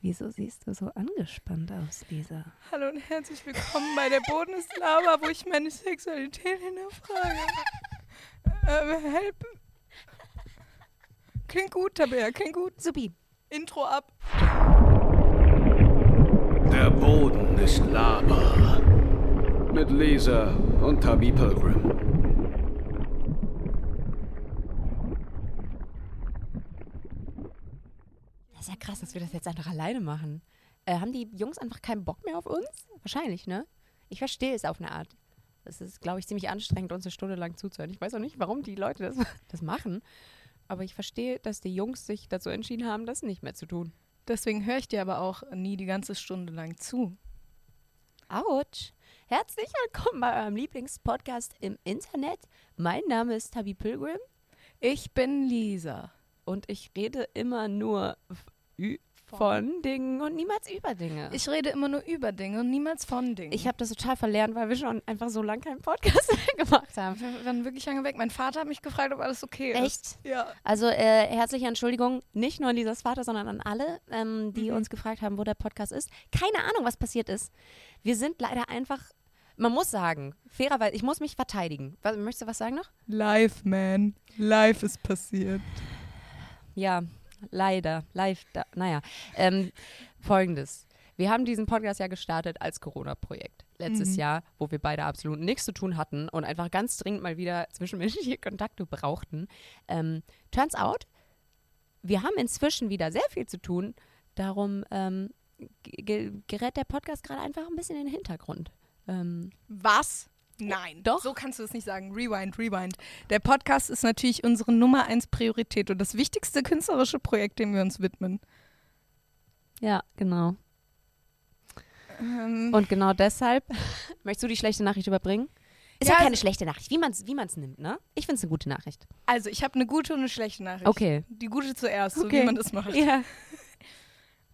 Wieso siehst du so angespannt aus, Lisa? Hallo und herzlich willkommen bei der Boden ist Lava, wo ich meine Sexualität hinterfrage. Äh, help. Klingt gut, Tabea, klingt gut. Supi. Intro ab. Der Boden ist Lava. Mit Lisa und Tabby Pilgrim. Das ist ja krass, dass wir das jetzt einfach alleine machen. Äh, haben die Jungs einfach keinen Bock mehr auf uns? Wahrscheinlich, ne? Ich verstehe es auf eine Art. Es ist, glaube ich, ziemlich anstrengend, uns eine Stunde lang zuzuhören. Ich weiß auch nicht, warum die Leute das, das machen. Aber ich verstehe, dass die Jungs sich dazu entschieden haben, das nicht mehr zu tun. Deswegen höre ich dir aber auch nie die ganze Stunde lang zu. Autsch. Herzlich willkommen bei eurem Lieblingspodcast im Internet. Mein Name ist Tabi Pilgrim Ich bin Lisa. und ich rede immer nur ü- von Dingen und niemals über Dinge. Ich rede immer nur über Dinge und niemals von Dingen. Ich habe das total verlernt, weil wir schon einfach so lange keinen Podcast mehr gemacht haben. wir waren wirklich lange weg. Mein Vater hat mich gefragt, ob alles okay ist. Echt? Ja. Also äh, herzliche Entschuldigung, nicht nur an Lisas Vater, sondern an alle, ähm, die Mhm. uns gefragt haben, wo der Podcast ist. Keine Ahnung, was passiert ist. Wir sind leider einfach, man muss sagen, fairerweise, ich muss mich verteidigen. Was, möchtest du was sagen noch? Live, man. Live ist passiert. Ja, leider, live, da, naja. Ähm, Folgendes. Wir haben diesen Podcast ja gestartet als Corona-Projekt letztes Mhm. Jahr, wo wir beide absolut nichts zu tun hatten und einfach ganz dringend mal wieder zwischenmenschliche Kontakte brauchten. Ähm, turns out, wir haben inzwischen wieder sehr viel zu tun. Darum ähm, ge- ge- gerät der Podcast gerade einfach ein bisschen in den Hintergrund. Ähm, Was? Nein. Doch. So kannst du es nicht sagen. Rewind, rewind. Der Podcast ist natürlich unsere Nummer eins Priorität und das wichtigste künstlerische Projekt, dem wir uns widmen. ja, genau. Ähm, Und genau deshalb, möchtest du die schlechte Nachricht überbringen? Ist ja, Ja, keine schlechte Nachricht, wie man es wie man's nimmt, ne? Ich finde es eine gute Nachricht. also, ich habe eine gute und eine schlechte Nachricht. Okay. Die gute zuerst, so Okay. wie man das macht. Ja.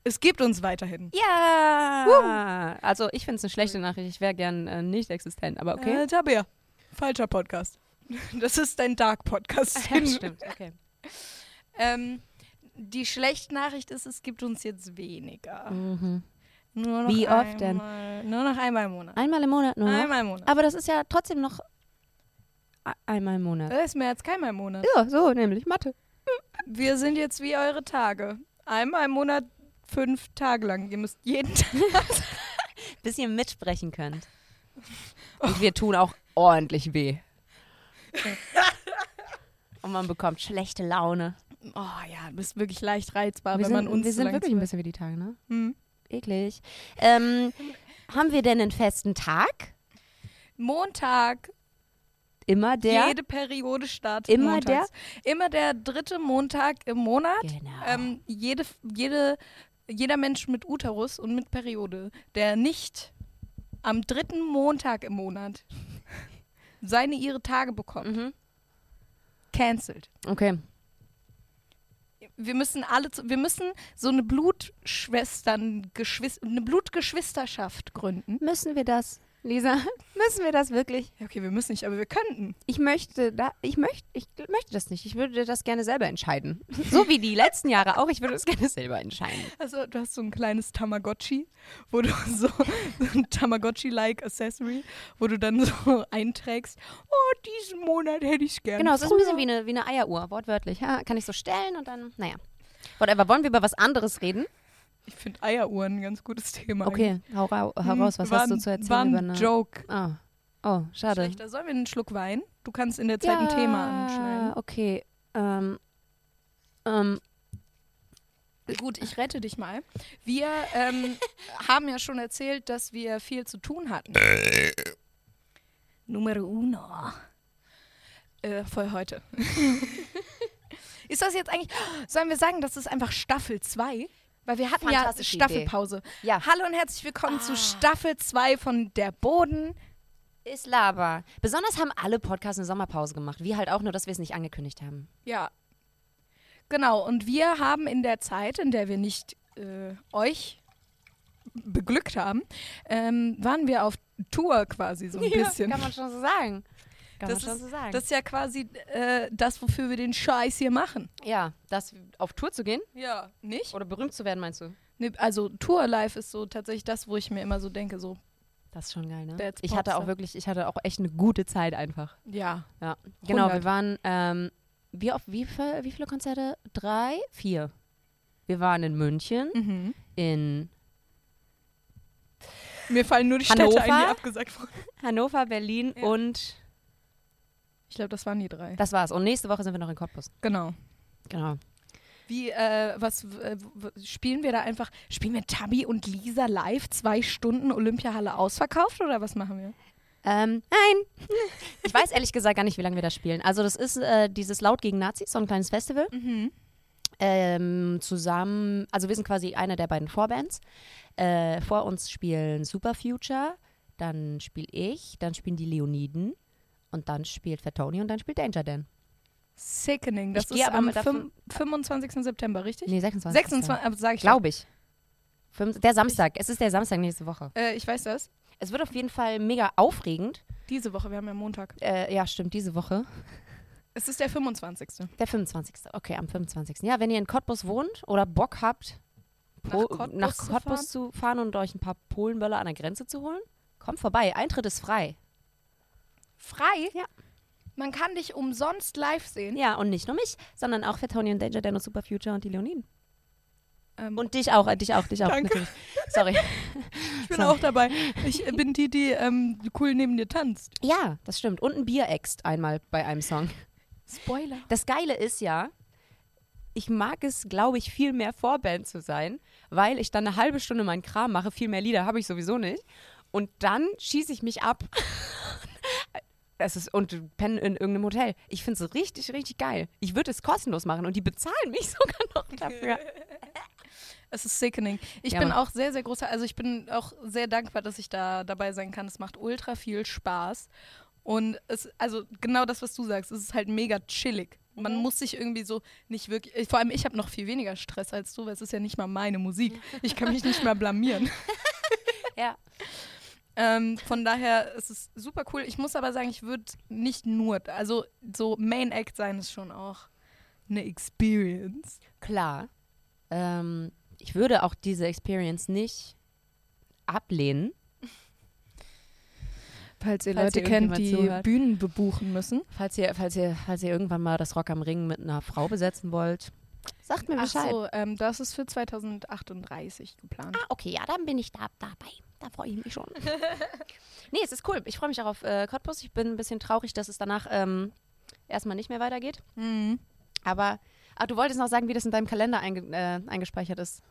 Es gibt uns weiterhin. Ja. Also ich finde es eine schlechte Nachricht. Ich wäre gern äh, nicht existent, aber okay. Äh, Tabea. Falscher Podcast. Das ist dein Dark-Podcast. ja, stimmt, okay. ähm, die schlechte Nachricht ist, es gibt uns jetzt weniger. Mhm. Nur noch Wie oft denn? einmal, Nur noch einmal im Monat. Einmal im Monat nur. Einmal im Monat. Aber das ist ja trotzdem noch einmal im Monat. Das ist mehr als keinmal im Monat. Ja, so nämlich Mathe. Wir sind jetzt wie eure Tage. Einmal im Monat fünf Tage lang. Ihr müsst jeden Tag. Bis ihr mitsprechen könnt. Und wir tun auch ordentlich weh. Und man bekommt schlechte Laune. Oh ja, du bist wirklich leicht reizbar, wir wenn man sind, uns wir so sind wirklich ein bisschen wie die Tage, ne? Hm. Eklig. Ähm, haben wir denn einen festen Tag? Montag, Immer der? jede Periode startet Immer montags. Immer der dritte Montag im Monat. Genau. Ähm, jede, jede, jeder Mensch mit Uterus und mit Periode, der nicht am dritten Montag im Monat seine ihre Tage bekommt, mhm. cancelled. Okay. Wir müssen alle, zu, wir müssen so eine Blutschwestern, eine Blutgeschwisterschaft gründen. Müssen wir das, Lisa? Müssen wir das wirklich? Ja, Okay, wir müssen nicht, aber wir könnten. Ich möchte da, ich möchte, ich möchte das nicht. Ich würde das gerne selber entscheiden. So wie die letzten Jahre auch. Ich würde es gerne selber entscheiden. Also du hast so ein kleines Tamagotchi, wo du so, so ein Tamagotchi-like Accessory, wo du dann so einträgst, oh, diesen Monat hätte ich gerne. Genau, es ist ein bisschen wie eine, wie eine Eieruhr, wortwörtlich. Ja, kann ich so stellen und dann, naja. Whatever. Wollen wir über was anderes reden? Ich finde Eieruhren ein ganz gutes Thema. Okay, hau, hau Hm, raus. Was war hast du zu erzählen War über ein eine... Joke. Oh. oh, schade. Schlechter. Sollen wir einen Schluck Wein? Du kannst in der Zeit ein Thema anschneiden. okay. Ähm, ähm, Gut, ich rette dich mal. Wir ähm, haben ja schon erzählt, dass wir viel zu tun hatten. Numero uno. Äh, voll heute. ist das jetzt eigentlich. Sollen wir sagen, das ist einfach Staffel 2? Weil wir hatten ja Staffelpause. ja. Hallo und herzlich willkommen Ah. zu Staffel 2 von Der Boden. Ist Lava. Besonders haben alle Podcasts eine Sommerpause gemacht. Wir halt auch, nur dass wir es nicht angekündigt haben. Ja. Genau, und wir haben in der Zeit, in der wir nicht äh, euch beglückt haben, ähm, waren wir auf Tour quasi so ein bisschen. Kann man schon so sagen. Kann Das man schon ist- so sagen. Das ist ja quasi äh, das, wofür wir den Scheiß hier machen. ja, das auf Tour zu gehen Ja, nicht? oder berühmt zu werden, meinst du? Nee, also Tour Live ist so tatsächlich das, wo ich mir immer so denke, so, Das ist schon geil, ne? That's Ich hatte auch wirklich, ich hatte auch echt eine gute Zeit einfach. ja. Ja. Genau, 100. wir waren, ähm, wie, oft, wie, viel, wie viele Konzerte? Drei? Vier. Wir waren in München, Mhm. in Mir fallen nur die Hannover? Städte ein, die abgesagt wurden. Hannover, Berlin Ja. und Ich glaube, das waren die drei. das war's. Und nächste Woche sind wir noch in Cottbus. Genau. Genau. Wie, äh, was, äh, spielen wir da einfach, spielen wir Tabi und Lisa live, zwei Stunden Olympiahalle ausverkauft oder was machen wir? Ähm, nein. Ich weiß ehrlich gesagt gar nicht, wie lange wir das spielen. Also das ist äh, dieses Laut gegen Nazis, so ein kleines Festival. Mhm. Ähm, zusammen, also wir sind quasi eine der beiden Vorbands. Äh, vor uns spielen Super Future, dann spiele ich, dann spielen die Leoniden und dann spielt Fat Tony und dann spielt Danger Dan. Sickening. Das Ich ist am davon- fünf- 25. September, richtig? Nee, 26. 26, aber sag ich Glaube ich. Fünf- Der Samstag. Es ist der Samstag nächste Woche. Äh, ich weiß das. Es wird auf jeden Fall mega aufregend. Diese Woche, wir haben ja Montag. Äh, ja, stimmt, diese Woche. Es ist der 25. Der 25. Okay, am 25. Ja, wenn ihr in Cottbus wohnt oder Bock habt, Po- Nach Cottbus nach zu Cottbus zu fahren und euch ein paar Polenböller an der Grenze zu holen, kommt vorbei. Eintritt ist frei. Frei? Ja. Man kann dich umsonst live sehen. Ja, und nicht nur mich, sondern auch für Tony und Danger Dan und Super Future und die Leoniden. Ähm, Und dich auch, äh, dich auch, dich auch, Danke. natürlich. Sorry. ich bin sorry. auch dabei. Ich äh, bin die, die ähm, cool neben dir tanzt. Ja, das stimmt. Und ein Bier äxt einmal bei einem Song. Spoiler. Das Geile ist ja, ich mag es, glaube ich, viel mehr Vorband zu sein, weil ich dann eine halbe Stunde meinen Kram mache. Viel mehr Lieder habe ich sowieso nicht. Und dann schieße ich mich ab. Es ist, und penne in irgendeinem Hotel. Ich finde es richtig, richtig geil. Ich würde es kostenlos machen und die bezahlen mich sogar noch dafür. Es ist sickening. Ich Ja, bin auch sehr, sehr großer, also ich bin auch sehr dankbar, dass ich da dabei sein kann. Es macht ultra viel Spaß. Und es, also genau das, was du sagst, es ist halt mega chillig. Man muss sich irgendwie so nicht wirklich, äh, vor allem ich habe noch viel weniger Stress als du, weil es ist ja nicht mal meine Musik. Ich kann mich nicht mehr blamieren. Ja. Ähm, von daher ist es super cool. Ich muss aber sagen, ich würde nicht nur, also so Main Act sein ist schon auch eine Experience. Klar. Ähm, ich würde auch diese Experience nicht ablehnen. Falls ihr Falls Leute ihr kennt, die zuhört. Bühnen bebuchen müssen. Falls ihr, falls ihr, falls ihr irgendwann mal das Rock am Ring mit einer Frau besetzen wollt, sagt mir Ach Bescheid. so, ähm, das ist für 2038 geplant. Ah, okay, ja, dann bin ich da dabei. Da freue ich mich schon. nee, es ist cool. Ich freue mich auch auf äh, Cottbus. Ich bin ein bisschen traurig, dass es danach ähm, erstmal nicht mehr weitergeht. Mhm. Aber ah, du wolltest noch sagen, wie das in deinem Kalender einge äh, eingespeichert ist.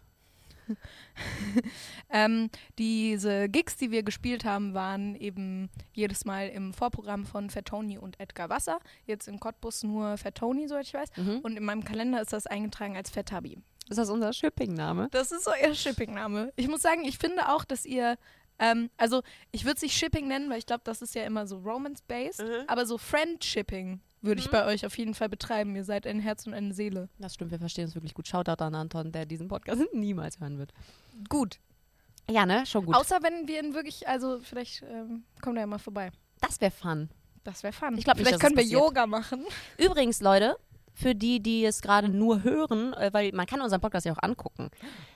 Ähm, diese Gigs, die wir gespielt haben, waren eben jedes Mal im Vorprogramm von Fatoni und Edgar Wasser. Jetzt in Cottbus nur Fatoni, soweit ich weiß. Mhm. Und in meinem Kalender ist das eingetragen als Fetabi. Ist das unser Shipping-Name? Das ist so ihr Shipping-Name. Ich muss sagen, ich finde auch, dass ihr, ähm, also ich würde es nicht Shipping nennen, weil ich glaube, das ist ja immer so Romance-based, aber so Friendshipping würde ich bei euch auf jeden Fall betreiben. Ihr seid ein Herz und eine Seele. Das stimmt, wir verstehen uns wirklich gut. Shoutout an Anton, der diesen Podcast niemals hören wird. Gut. Ja, ne? Schon gut. Außer wenn wir ihn wirklich, also vielleicht ähm, kommt er ja mal vorbei. das wäre fun. Das wäre fun. Ich glaub nicht, vielleicht können wir passiert. Yoga machen. Übrigens, Leute, für die, die es gerade nur hören, äh, weil man kann unseren Podcast ja auch angucken.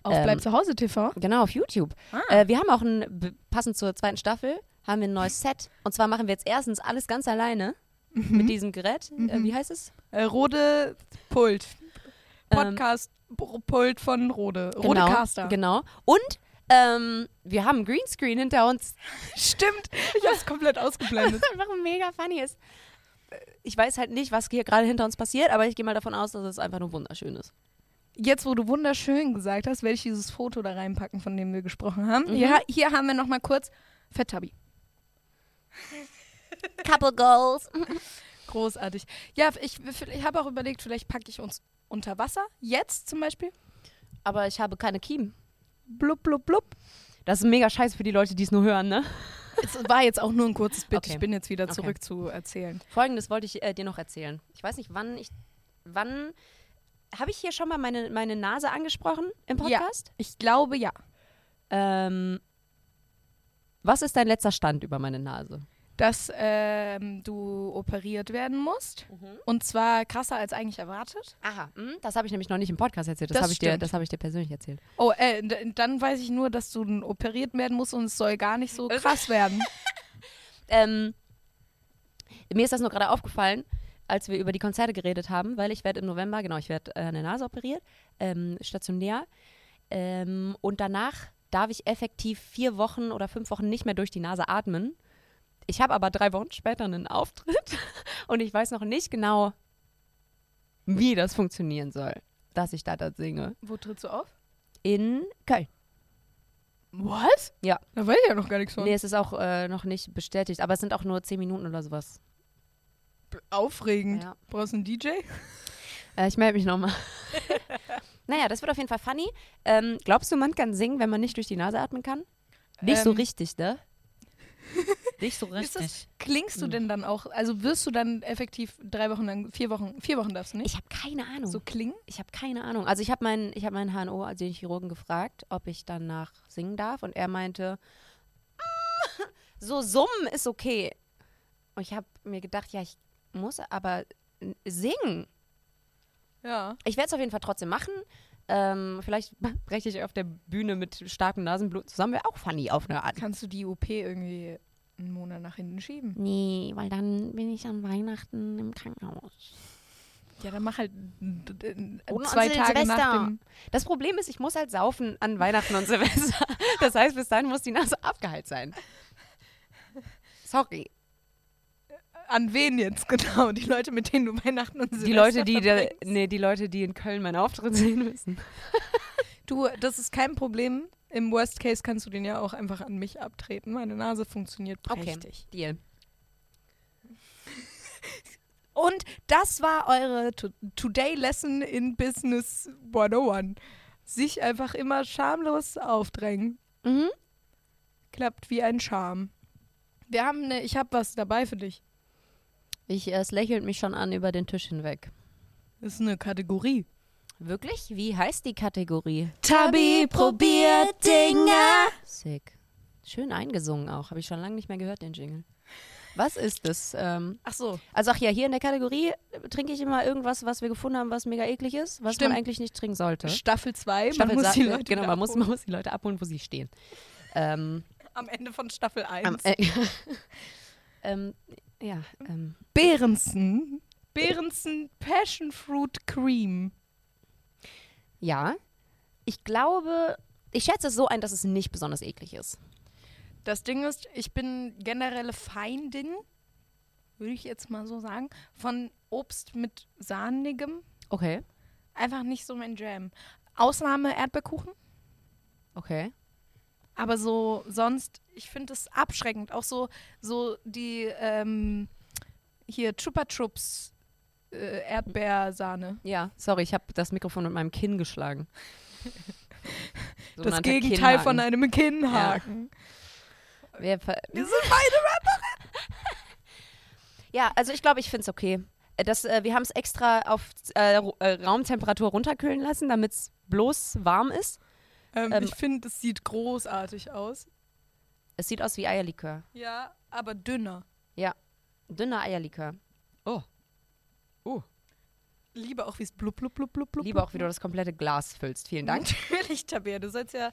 Auf Ähm, Bleib zu Hause TV. Genau, auf YouTube. Ah. Äh, wir haben auch ein, passend zur zweiten Staffel, haben wir ein neues Set. Und zwar machen wir jetzt erstens alles ganz alleine Mhm. mit diesem Gerät. Äh, wie heißt es? Äh, Rode Pult. Ähm, Podcast Pult von Rode. Rode genau, Caster. Genau. Und ähm, wir haben ein Greenscreen hinter uns. Stimmt. Ich habe es komplett ausgeblendet. Was einfach mega funny ist. Äh, Ich weiß halt nicht, was hier gerade hinter uns passiert, aber ich gehe mal davon aus, dass es einfach nur wunderschön ist. Jetzt, wo du wunderschön gesagt hast, werde ich dieses Foto da reinpacken, von dem wir gesprochen haben. Mhm. Ja, hier haben wir noch mal kurz Fettabi. Couple Goals. Großartig. Ja, ich, ich habe auch überlegt, vielleicht packe ich uns unter Wasser. Jetzt zum Beispiel. Aber ich habe keine Kiemen. Blub, blub, blub. Das ist mega scheiße für die Leute, die es nur hören, ne? Es war jetzt auch nur ein kurzes Bit. Okay. Ich bin jetzt wieder Okay. zurück zu erzählen. Folgendes wollte ich äh, dir noch erzählen. Ich weiß nicht, wann ich. Wann. Habe ich hier schon mal meine, meine Nase angesprochen im Ja. Podcast? Ich glaube ja. Ähm, was ist dein letzter Stand über meine Nase? Dass ähm, du operiert werden musst. Und zwar krasser als eigentlich erwartet. Aha, hm, das habe ich nämlich noch nicht im Podcast erzählt. Das, Das habe ich, dir- stimmt. das habe ich dir persönlich erzählt. Oh, äh, dann weiß ich nur, dass du operiert werden musst und es soll gar nicht so krass werden. Ähm, mir ist das nur gerade aufgefallen, als wir über die Konzerte geredet haben, weil ich werde im November, genau, ich werde äh, an der Nase operiert, ähm, stationär. Ähm, und danach darf ich effektiv vier Wochen oder fünf Wochen nicht mehr durch die Nase atmen. Ich habe aber drei Wochen später einen Auftritt und ich weiß noch nicht genau, wie das funktionieren soll, dass ich da dort singe. Wo trittst du auf? In Köln. Was? Ja. Da weiß ich ja noch gar nichts von. Nee, es ist auch äh, noch nicht bestätigt, aber es sind auch nur zehn Minuten oder sowas. Aufregend. Ja. Brauchst du einen DJ? Äh, ich melde mich nochmal. naja, das wird auf jeden Fall funny. Ähm, glaubst du, man kann singen, wenn man nicht durch die Nase atmen kann? Nicht so Ähm, richtig, ne? Nicht so richtig. das, klingst du denn dann auch, also wirst du dann effektiv drei Wochen lang, vier Wochen, vier Wochen darfst du nicht? Ich habe keine Ahnung. so klingen? ich habe keine Ahnung. Also ich habe meinen ich hab meinen HNO, also den Chirurgen, gefragt, ob ich danach singen darf. Und er meinte, "Ah, so summen ist okay. Und ich habe mir gedacht, ja, ich muss aber singen. Ja. Ich werde es auf jeden Fall trotzdem machen. Ähm, vielleicht breche ich auf der Bühne mit starkem Nasenblut zusammen. Wäre auch funny auf eine Art. Kannst du die OP irgendwie einen Monat nach hinten schieben? Nee, weil dann bin ich an Weihnachten im Krankenhaus. Ja, dann mach halt Und zwei an Tage nach Silvester. dem. Das Problem ist, ich muss halt saufen an Weihnachten und Silvester. Das heißt, bis dahin muss die Nase abgeheilt sein. Sorry. An wen jetzt genau? Die Leute, mit denen du Weihnachten und Silvester Die Leute, die, verbringst? nee, die Leute, die in Köln meinen Auftritt sehen müssen. Du, das ist kein Problem. Im Worst Case kannst du den ja auch einfach an mich abtreten. Meine Nase funktioniert Okay. prächtig. Deal. Und das war eure To- Today Lesson in Business 101. Sich einfach immer schamlos aufdrängen. Mhm. Klappt wie ein Charme. Wir haben eine, ich habe was dabei für dich. Ich, äh, es lächelt mich schon an über den Tisch hinweg. Ist eine Kategorie. Wirklich? Wie heißt die Kategorie? Tabi probiert Dinge. Sick. Schön eingesungen auch. Habe ich schon lange nicht mehr gehört, den Jingle. Was ist das? Ähm, Ach so. also ach ja, hier in der Kategorie trinke ich immer irgendwas, was wir gefunden haben, was mega eklig ist, was Stimmt. man eigentlich nicht trinken sollte. Staffel 2. Staffel man muss die Leute genau, man muss, man muss die Leute abholen, wo sie stehen. Ähm, Am Ende von Staffel 1. am, äh, ähm, ja, ähm, Behrensen. Behrensen Passion Fruit Cream. ja. Ich glaube, ich schätze es so ein, dass es nicht besonders eklig ist. Das Ding ist, ich bin generelle Feindin, würde ich jetzt mal so sagen, von Obst mit sahnigem. Okay, Einfach nicht so mein Jam. Ausnahme Erdbeerkuchen. okay. Aber so sonst, ich finde es abschreckend. Auch so, so die ähm, hier Chupa Chups äh, Erdbeersahne. Ja, sorry, ich habe das Mikrofon mit meinem Kinn geschlagen. Das Gegenteil von einem Kinnhaken. Ver- Wir sind beide Ja, also ich glaube, ich finde es okay. Äh, Das, äh, wir haben es extra auf äh, äh, Raumtemperatur runterkühlen lassen, damit es bloß warm ist. Ähm, Ähm, Ich finde, es sieht großartig aus. Es sieht aus wie Eierlikör. Ja, aber dünner. Dünner Eierlikör. Oh. Uh. Lieber auch, wie es blub, blub, blub, blub, blub. Lieber auch, wie du das komplette Glas füllst. Vielen Dank. Natürlich, Tabea, du sollst ja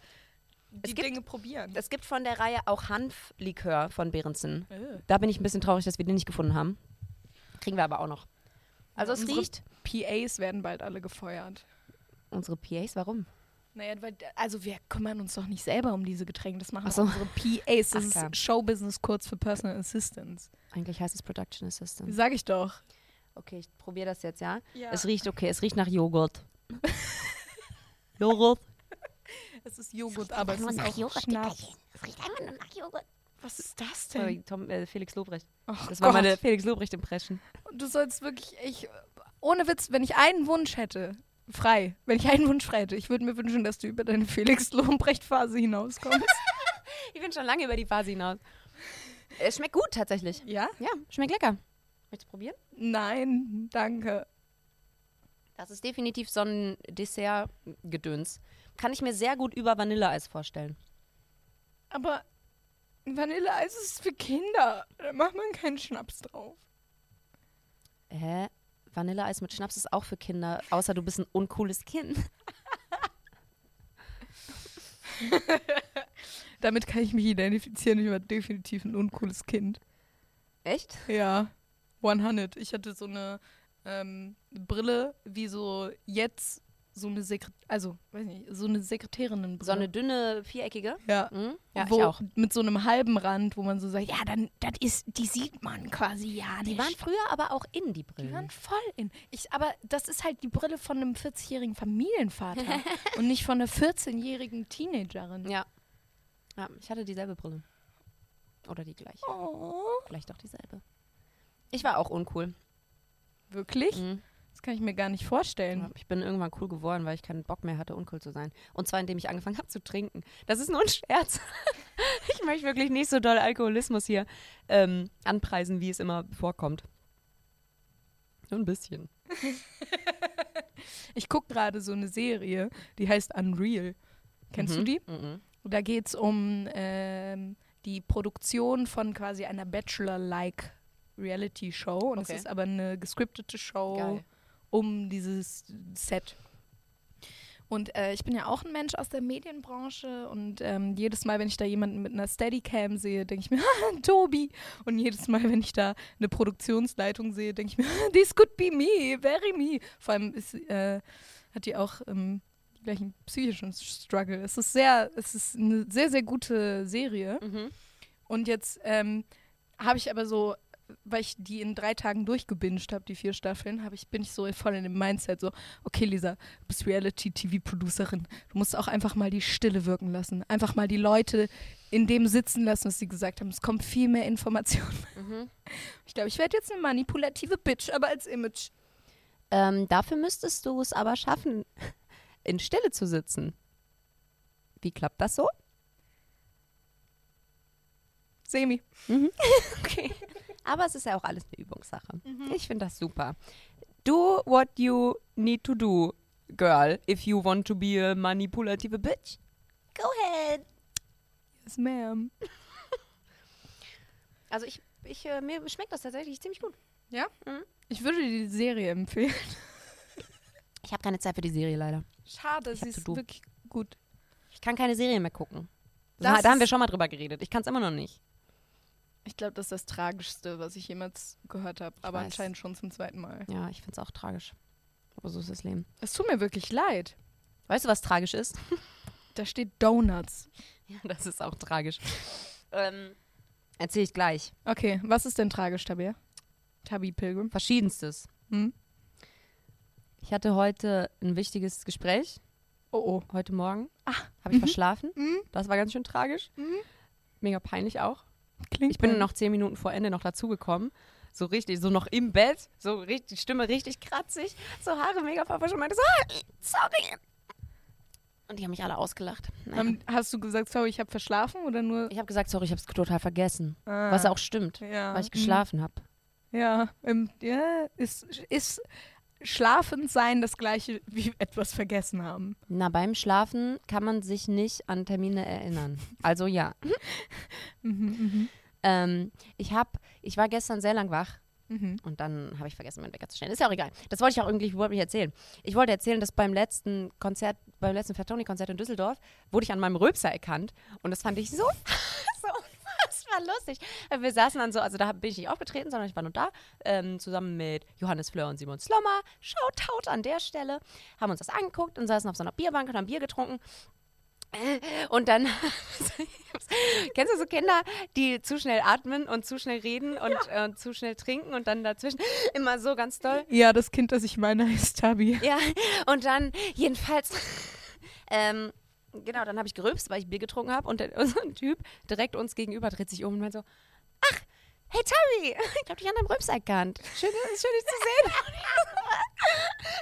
die Es gibt- Dinge probieren. Es gibt von der Reihe auch Hanflikör von Behrensen. Äh. Da bin ich ein bisschen traurig, dass wir den nicht gefunden haben. Kriegen wir aber auch noch. Also Ja, es unsere- riecht. PAs werden bald alle gefeuert. Unsere PAs, warum? Naja, weil, also wir kümmern uns doch nicht selber um diese Getränke. Das machen Ach so. unsere PAs. Das Ach, klar. ist Showbusiness kurz für Personal Assistance. Eigentlich heißt es Production Assistant. Sag ich doch. Okay, ich probiere das jetzt, ja? Ja. Es riecht okay, es riecht nach Joghurt. Joghurt. Es ist Joghurt, aber es ist auch Schnaps. Es riecht einfach nur nach Joghurt. Was ist das Sorry, Tom, äh, Felix Lobrecht. Oh Das war Gott. meine Felix Lobrecht-Impression. Du sollst wirklich, ich, ohne Witz, wenn ich einen Wunsch hätte, frei, wenn ich einen Wunsch frei hätte, ich würde mir wünschen, dass du über deine Felix Lobrecht-Phase hinauskommst. Ich bin schon lange über die Phase hinaus. Es schmeckt gut tatsächlich. ja? Ja, schmeckt lecker. Möchtest du probieren? Nein, danke. Das ist definitiv so ein Dessert-Gedöns. Kann ich mir sehr gut über Vanilleeis vorstellen. Aber Vanilleeis ist für Kinder. Da macht man keinen Schnaps drauf. Hä? Vanilleeis mit Schnaps ist auch für Kinder, außer du bist ein uncooles Kind. Damit kann ich mich identifizieren. Ich war definitiv ein uncooles Kind. Echt? Ja, 100. Ich hatte so eine ähm, Brille, wie so jetzt so eine Sekret also, weiß nicht, so eine Sekretärinnenbrille. So eine dünne, viereckige? ja. Mhm. Ja, wo, ich auch. Mit so einem halben Rand, wo man so sagt, ja, dann, das ist, die sieht man quasi ja Die nicht. waren früher aber auch in, die Die Brillen. waren voll in. Ich, aber das ist halt die Brille von einem 40-jährigen Familienvater und nicht von einer 14-jährigen Teenagerin. ja. Ja, ich hatte dieselbe Brille. Oder die gleiche. Oh. Vielleicht auch dieselbe. Ich war auch uncool. Wirklich? Mhm. Kann ich mir gar nicht vorstellen. Ich bin irgendwann cool geworden, weil ich keinen Bock mehr hatte, uncool zu sein. Und zwar, indem ich angefangen habe zu trinken. Das ist nur ein Scherz. ich möchte wirklich nicht so doll Alkoholismus hier ähm, anpreisen, wie es immer vorkommt. Nur ein bisschen. Ich gucke gerade so eine Serie, die heißt Unreal. Kennst du Mhm. die? Mhm. Da geht es um ähm, die Produktion von quasi einer Bachelor-like Reality-Show. Und Okay. es ist aber eine gescriptete Show Geil. Um dieses Set. Und äh, ich bin ja auch ein Mensch aus der Medienbranche und ähm, jedes Mal, wenn ich da jemanden mit einer Steadicam sehe, denke ich mir, "Ah, Tobi. Und jedes Mal, wenn ich da eine Produktionsleitung sehe, denke ich mir, this could be me, very me. Vor allem ist, äh, hat die auch ähm, gleich einen psychischen Struggle. Es ist sehr, es ist eine sehr, sehr gute Serie. Mhm. Und jetzt ähm, habe ich aber so, weil ich die in drei Tagen durchgebinged habe, die vier Staffeln, hab ich, bin ich so voll in dem Mindset so, okay Lisa, du bist Reality-TV-Producerin. Du musst auch einfach mal die Stille wirken lassen. Einfach mal die Leute in dem sitzen lassen, was sie gesagt haben. Es kommt viel mehr Information. Mhm. Ich glaube, ich werde jetzt eine manipulative Bitch, aber als Image. Ähm, dafür müsstest du es aber schaffen, in Stille zu sitzen. Wie klappt das so? Semi. Okay. Aber es ist ja auch alles eine Übungssache. Ich finde das super. Do what you need to do, girl, if you want to be a manipulative bitch. Go ahead. Yes, ma'am. Also ich, ich äh, mir schmeckt das tatsächlich ziemlich gut. Ich würde dir die Serie empfehlen. Ich habe keine Zeit für die Serie leider. Schade, sie ist wirklich gut. Ich kann keine Serien mehr gucken. Das Da, da haben wir schon mal drüber geredet. Ich kann es immer noch nicht. Ich glaube, das ist das Tragischste, was ich jemals gehört habe. Aber weiß. anscheinend schon zum zweiten Mal. Ja, ich finde es auch tragisch. Aber so ist das Leben. Es tut mir wirklich leid. Weißt du, was tragisch ist? Da steht Donuts. Ja, das ist auch tragisch. ähm, Erzähle ich gleich. Okay, was ist denn tragisch, Tabea? Tabi Pilgrim. Verschiedenstes. Hm? Ich hatte heute ein wichtiges Gespräch, Oh oh. heute Morgen. Ah, Habe ich mhm. verschlafen. Mhm. Das war ganz schön tragisch. Mhm. Mega peinlich auch. Klingt Ich bin gut. noch zehn Minuten vor Ende noch dazugekommen. So richtig, so noch im Bett, so richtig, die Stimme richtig kratzig, so Haare mega verwischt und meinte so, "Ah, sorry. Und die haben mich alle ausgelacht. Naja. Ähm, hast du gesagt, sorry, ich habe verschlafen oder nur? ich habe gesagt, sorry, ich habe es total vergessen. Ah, Was auch stimmt, ja. weil ich geschlafen habe. Ja, ähm, ja ist, ist schlafend sein das gleiche wie etwas vergessen haben. Na, beim Schlafen kann man sich nicht an Termine erinnern. Also ja. Mhm, Ähm, ich hab, ich war gestern sehr lang wach mhm, mhm. und dann habe ich vergessen, meinen Wecker zu stellen. Ist ja auch egal. Das wollte ich auch irgendwie, wollte ich erzählen. Ich wollte erzählen, dass beim letzten Konzert, beim letzten Fatoni-Konzert in Düsseldorf, wurde ich an meinem Röpser erkannt und das fand ich so, so unfassbar lustig. Äh, Wir saßen dann so, also da bin ich nicht aufgetreten, sondern ich war nur da, ähm, zusammen mit Johannes Fleur und Simon Slommer. Shoutout an der Stelle. Haben uns das angeguckt und saßen auf so einer Bierbank und haben Bier getrunken. Und dann, kennst du so Kinder, die zu schnell atmen und zu schnell reden und äh, zu schnell trinken und dann dazwischen immer so ganz doll? Ja, das Kind, das ich meine, heißt Tabi. Ja, und dann jedenfalls, ähm, genau, dann habe ich gerülpst, weil ich Bier getrunken habe und der, so ein Typ direkt uns gegenüber dreht sich um und meint so, ach, hey Tabby, ich habe dich an deinem Rülps erkannt. Schön, schön dich zu sehen.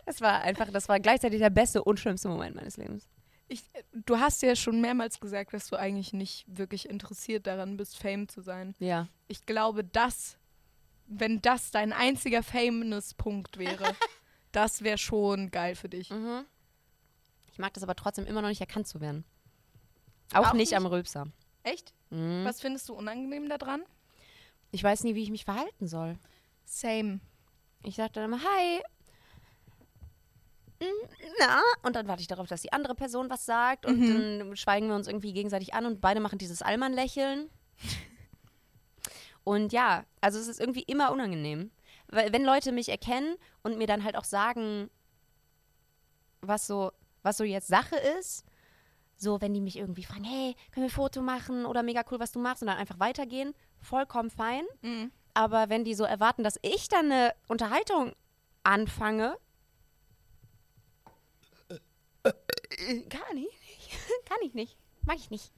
Das war einfach, das war gleichzeitig der beste und schlimmste Moment meines Lebens. Ich, du hast ja schon mehrmals gesagt, dass du eigentlich nicht wirklich interessiert daran bist, Fame zu sein. Ja. Ich glaube, das, wenn das dein einziger Fameness-Punkt wäre, das wäre schon geil für dich. Mhm. Ich mag das aber trotzdem immer noch nicht erkannt zu werden. Auch, Auch nicht, am nicht? Rülpser. Echt? Mhm. Was findest du unangenehm daran? Ich weiß nie, wie ich mich verhalten soll. Same. Ich sage dann immer, hi. Mm, Na? Und dann warte ich darauf, dass die andere Person was sagt und Mhm. dann schweigen wir uns irgendwie gegenseitig an und beide machen dieses Allmann-Lächeln. und ja, also es ist irgendwie immer unangenehm. Weil wenn Leute mich erkennen und mir dann halt auch sagen, was so, was so jetzt Sache ist, so wenn die mich irgendwie fragen, hey, können wir ein Foto machen oder mega cool, was du machst und dann einfach weitergehen, vollkommen fein. Mhm. Aber wenn die so erwarten, dass ich dann eine Unterhaltung anfange, äh, kann ich nicht. Kann ich nicht. Mag ich nicht.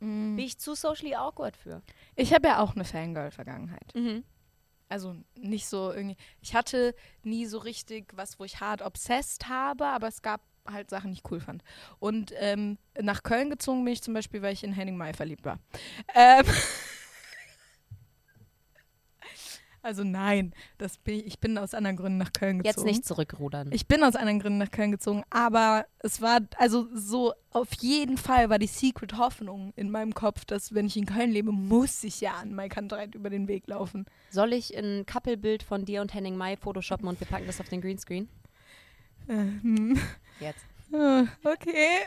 Bin ich zu socially awkward für. Ich habe ja auch eine Fangirl-Vergangenheit. Mhm. Also nicht so irgendwie. Ich hatte nie so richtig was, wo ich hart obsessed habe, aber es gab halt Sachen, ich cool fand. Und ähm, nach Köln gezogen bin ich zum Beispiel, weil ich in Henning May verliebt war. Ähm also nein, das bin ich, ich bin aus anderen Gründen nach Köln gezogen. Jetzt nicht zurückrudern. Ich bin aus anderen Gründen nach Köln gezogen, aber es war, also so auf jeden Fall war die Secret Hoffnung in meinem Kopf, dass wenn ich in Köln lebe, muss ich ja an Mike Kantereit über den Weg laufen. Soll ich ein Couple-Bild von dir und Henning Mai photoshoppen und wir packen das auf den Greenscreen? Ähm, Jetzt. äh, okay.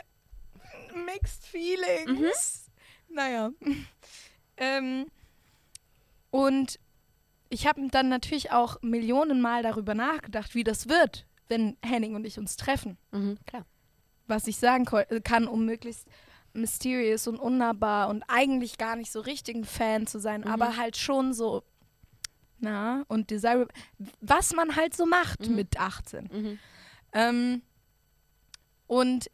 Mixed Feelings. Naja. Ähm, und ich habe dann natürlich auch Millionen Mal darüber nachgedacht, wie das wird, wenn Henning und ich uns treffen. Mhm, klar. was ich sagen äh, kann, um möglichst mysterious und unnahbar und eigentlich gar nicht so richtig ein Fan zu sein, Mhm. aber halt schon so, na, und desirable, was man halt so macht Mhm. mit 18. Mhm. Ähm, und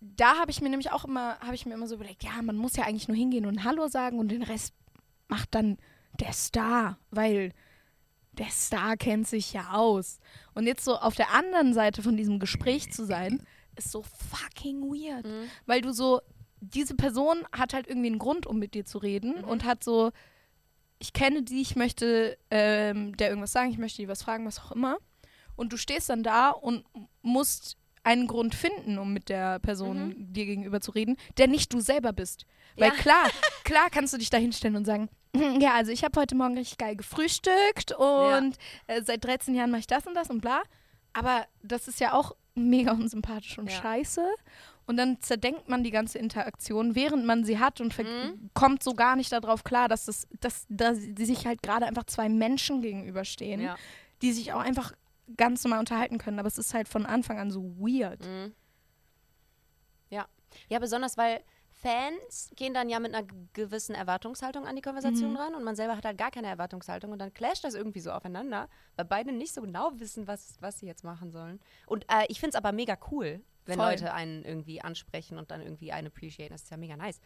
da habe ich mir nämlich auch immer, habe ich mir immer so überlegt, ja, man muss ja eigentlich nur hingehen und Hallo sagen und den Rest macht dann der Star, weil der Star kennt sich ja aus. Und jetzt so auf der anderen Seite von diesem Gespräch zu sein, ist so fucking weird. Mhm. Weil du so, diese Person hat halt irgendwie einen Grund, um mit dir zu reden Mhm. und hat so, ich kenne die, ich möchte ähm, der irgendwas sagen, ich möchte die was fragen, was auch immer. Und du stehst dann da und musst einen Grund finden, um mit der Person dir gegenüber zu reden, der nicht du selber bist. Weil Ja. klar, klar kannst du dich da hinstellen und sagen, ja, also ich habe heute Morgen richtig geil gefrühstückt und äh, seit 13 Jahren mache ich das und das und bla. Aber das ist ja auch mega unsympathisch und Ja. scheiße. Und dann zerdenkt man die ganze Interaktion, während man sie hat und Mhm. kommt so gar nicht darauf klar, dass, das, dass, dass sich halt gerade einfach zwei Menschen gegenüberstehen, Ja. die sich auch einfach ganz normal unterhalten können. Aber es ist halt von Anfang an so weird. Mhm. Ja. Ja, besonders weil Fans gehen dann ja mit einer gewissen Erwartungshaltung an die Konversation Mhm. ran und man selber hat halt gar keine Erwartungshaltung und dann clasht das irgendwie so aufeinander, weil beide nicht so genau wissen, was, was sie jetzt machen sollen. Und äh, ich finde es aber mega cool, wenn Voll. Leute einen irgendwie ansprechen und dann irgendwie einen appreciaten. Das ist ja mega nice.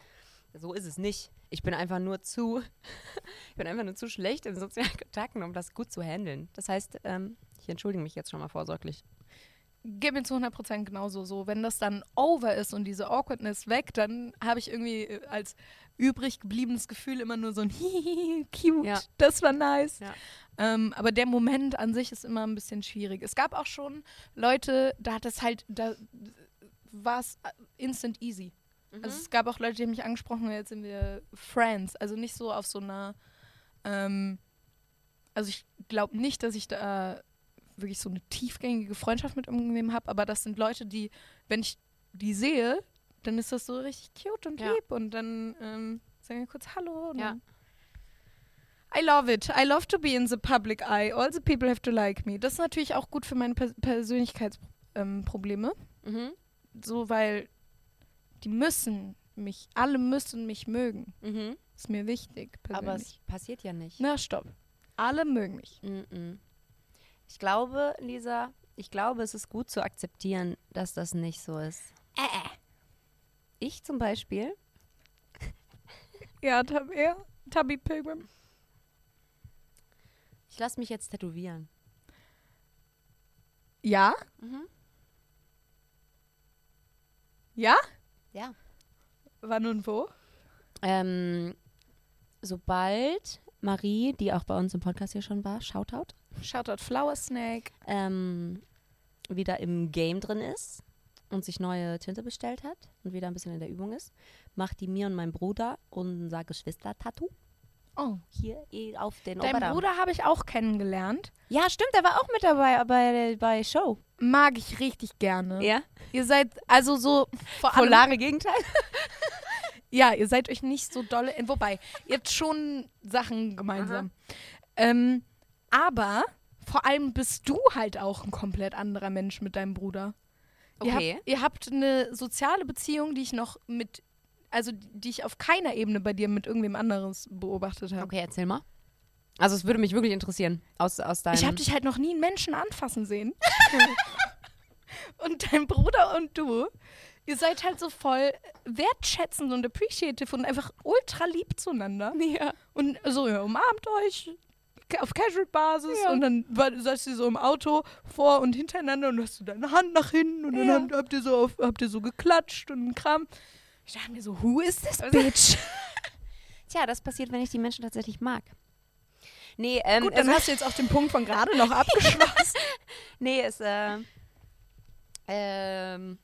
So ist es nicht. Ich bin einfach nur zu, ich bin einfach nur zu schlecht in sozialen Kontakten, um das gut zu handeln. Das heißt, ähm, ich entschuldige mich jetzt schon mal vorsorglich. Geht mir zu 100% genauso so. Wenn das dann over ist und diese Awkwardness weg, dann habe ich irgendwie äh, als übrig gebliebenes Gefühl immer nur so ein Hihihi, cute, Ja. das war nice. Ja. Ähm, aber der Moment an sich ist immer ein bisschen schwierig. Es gab auch schon Leute, da hat es halt, da war es instant easy. Also es gab auch Leute, die haben mich angesprochen, jetzt sind wir Friends. Also nicht so auf so einer, ähm, also ich glaube nicht, dass ich da wirklich so eine tiefgängige Freundschaft mit irgendwem habe, aber das sind Leute, die, wenn ich die sehe, dann ist das so richtig cute und Ja. lieb und dann ähm, sagen wir kurz Hallo. Ja. I love it. I love to be in the public eye. All the people have to like me. Das ist natürlich auch gut für meine Pers Persönlichkeitsprobleme. Ähm. Mhm. so, weil die müssen mich, alle müssen mich mögen. Mhm. Ist mir wichtig. Aber Persönlich. es passiert ja nicht. Na, stopp. Alle mögen mich. Mhm. Ich glaube, Lisa, ich glaube, es ist gut zu akzeptieren, dass das nicht so ist. Äh. Ich zum Beispiel, Ja, Tab ja, Tabby Pilgrim. ich lasse mich jetzt tätowieren. Ja? Mhm. Ja? Ja. Wann und wo? Ähm, sobald Marie, die auch bei uns im Podcast hier schon war, Shoutout, Shoutout Flower Snake. ähm, wieder im Game drin ist, und sich neue Tinte bestellt hat und wieder ein bisschen in der Übung ist, macht die mir und meinem Bruder unser Geschwister-Tattoo Oh. hier eh auf den Dein Oberarm. Bruder habe ich auch kennengelernt. Ja, stimmt, der war auch mit dabei bei, bei Show. Mag ich richtig gerne. Ja, Ihr seid also so vor allem, polare Gegenteil. Ja, ihr seid euch nicht so dolle. äh, Wobei, ihr habt schon Sachen gemeinsam. Ähm, aber vor allem bist du halt auch ein komplett anderer Mensch mit deinem Bruder. Ihr Okay. habt, ihr habt eine soziale Beziehung, die ich noch mit, also die ich auf keiner Ebene bei dir mit irgendwem anderes beobachtet habe. Okay, erzähl mal. Also es würde mich wirklich interessieren, aus, aus deinem... Ich habe dich halt noch nie einen Menschen anfassen sehen. und dein Bruder und du, ihr seid halt so voll wertschätzend und appreciative und einfach ultra lieb zueinander. Ja. Und so, ja, umarmt euch auf Casual-Basis Ja. und dann saßt ihr so im Auto vor und hintereinander und hast du deine Hand nach hinten und dann Ja. habt, habt, ihr so auf, habt ihr so geklatscht und Kram. Ich dachte mir so, who is this bitch? Tja, das passiert, wenn ich die Menschen tatsächlich mag. Nee, ähm, Gut, dann es- hast du jetzt auch den Punkt von gerade noch abgeschlossen. Nee, ist, äh, ähm,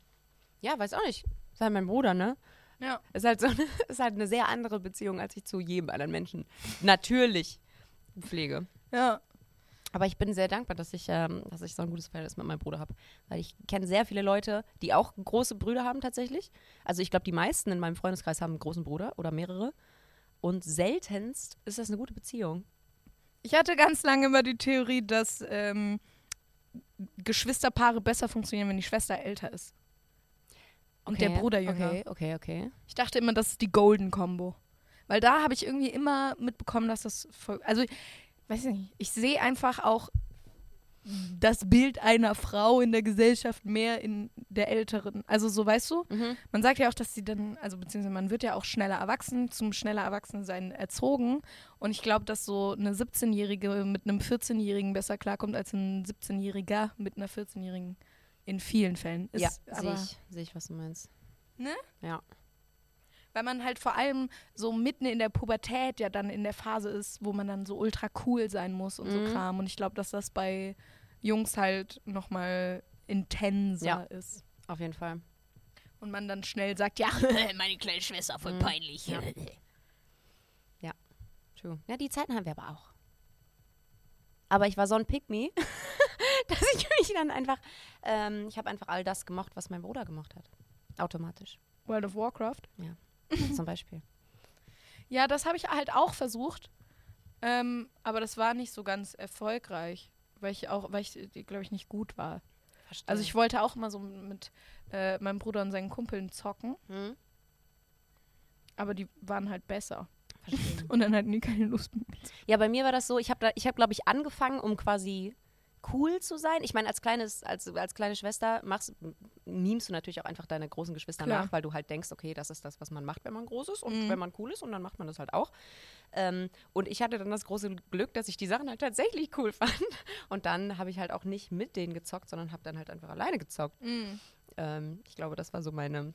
ja, weiß auch nicht. Ist halt mein Bruder, ne? ja. Ist halt so eine, ist halt eine sehr andere Beziehung, als ich zu jedem anderen Menschen natürlich pflege. Ja. Aber ich bin sehr dankbar, dass ich, ähm, dass ich so ein gutes Verhältnis mit meinem Bruder habe. Weil ich kenne sehr viele Leute, die auch große Brüder haben tatsächlich. Also ich glaube, die meisten in meinem Freundeskreis haben einen großen Bruder oder mehrere. Und seltenst ist das eine gute Beziehung. Ich hatte ganz lange immer die Theorie, dass ähm, Geschwisterpaare besser funktionieren, wenn die Schwester älter ist. Und der Bruder jünger. Okay, okay, okay. Ich dachte immer, das ist die Golden Combo. Weil da habe ich irgendwie immer mitbekommen, dass das voll. Also, ich weiß nicht, ich sehe einfach auch das Bild einer Frau in der Gesellschaft mehr in der Älteren. Also, so weißt du? Mhm. Man sagt ja auch, dass sie dann, also beziehungsweise man wird ja auch schneller erwachsen, zum schneller Erwachsensein erzogen. Und ich glaube, dass so eine 17-Jährige mit einem 14-Jährigen besser klarkommt als ein 17-Jähriger mit einer 14-Jährigen. In vielen Fällen. Ist Ja, sehe ich, sehe ich, was du meinst. Ne? Ja. Weil man halt vor allem so mitten in der Pubertät ja dann in der Phase ist, wo man dann so ultra cool sein muss und Mhm. so Kram. Und ich glaube, dass das bei Jungs halt nochmal intenser Ja. ist. Auf jeden Fall. Und man dann schnell sagt, ja, meine kleine Schwester, voll Mhm. peinlich. Ja. True. Ja, die Zeiten haben wir aber auch. Aber ich war so ein Pick-Me, dass ich mich dann einfach, ähm, ich habe einfach all das gemocht, was mein Bruder gemacht hat. Automatisch. World of Warcraft. Zum Beispiel. Ja, das habe ich halt auch versucht. Ähm, aber das war nicht so ganz erfolgreich, weil ich auch, weil ich, glaube ich, nicht gut war. Verstehe. Also ich wollte auch mal so mit äh, meinem Bruder und seinen Kumpeln zocken, hm? aber die waren halt besser. Verstehe. Und dann hatten die keine Lust mehr. Ja, bei mir war das so, ich habe, ich hab, glaube ich, angefangen, um quasi cool zu sein. Ich meine, als kleines, als, als kleine Schwester machst, memst du natürlich auch einfach deine großen Geschwister Klar. nach, weil du halt denkst, okay, das ist das, was man macht, wenn man groß ist und Mhm. wenn man cool ist und dann macht man das halt auch. Ähm, und ich hatte dann das große Glück, dass ich die Sachen halt tatsächlich cool fand. Und dann habe ich halt auch nicht mit denen gezockt, sondern habe dann halt einfach alleine gezockt. Ähm, ich glaube, das war so meine,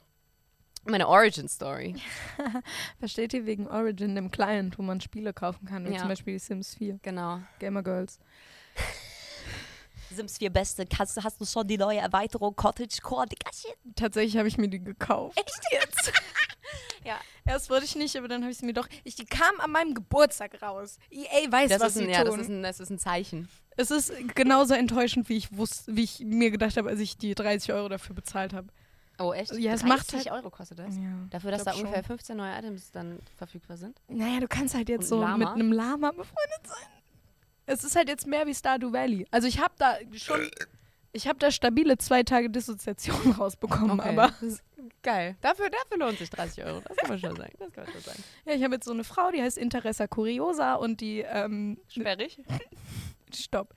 meine Origin-Story. Versteht ihr wegen Origin, dem Client, wo man Spiele kaufen kann, wie Ja. zum Beispiel die Sims 4, Genau. Gamer Girls. Sims 4 Beste. Hast, hast du schon die neue Erweiterung Cottage Core? Dicker Shit. Tatsächlich habe ich mir die gekauft. Echt jetzt? ja. Erst wollte ich nicht, aber dann habe ich sie mir doch. Ich, die kam an meinem Geburtstag raus. EA weiß, Das was sie ein, ja, tun. das, ist ein, das ist ein Zeichen. es ist genauso enttäuschend, wie ich wusste, wie ich mir gedacht habe, als ich die 30 Euro dafür bezahlt habe. Oh, echt? Ja, es 30 macht halt- Euro kostet das. Ja. Dafür, dass da ungefähr schon. 15 neue Items dann verfügbar sind. Naja, du kannst halt jetzt so ein mit Lama? einem Lama befreundet sein. Es ist halt jetzt mehr wie Stardew Valley. Also ich habe da schon, ich habe da stabile zwei Tage Dissoziation rausbekommen, aber Das ist geil. Dafür, dafür lohnt sich 30 Euro. Das kann man schon sagen. Das kann man schon sagen. ja, ich habe jetzt so eine Frau, die heißt Interessa Curiosa und die, ähm, Sperrig. stopp,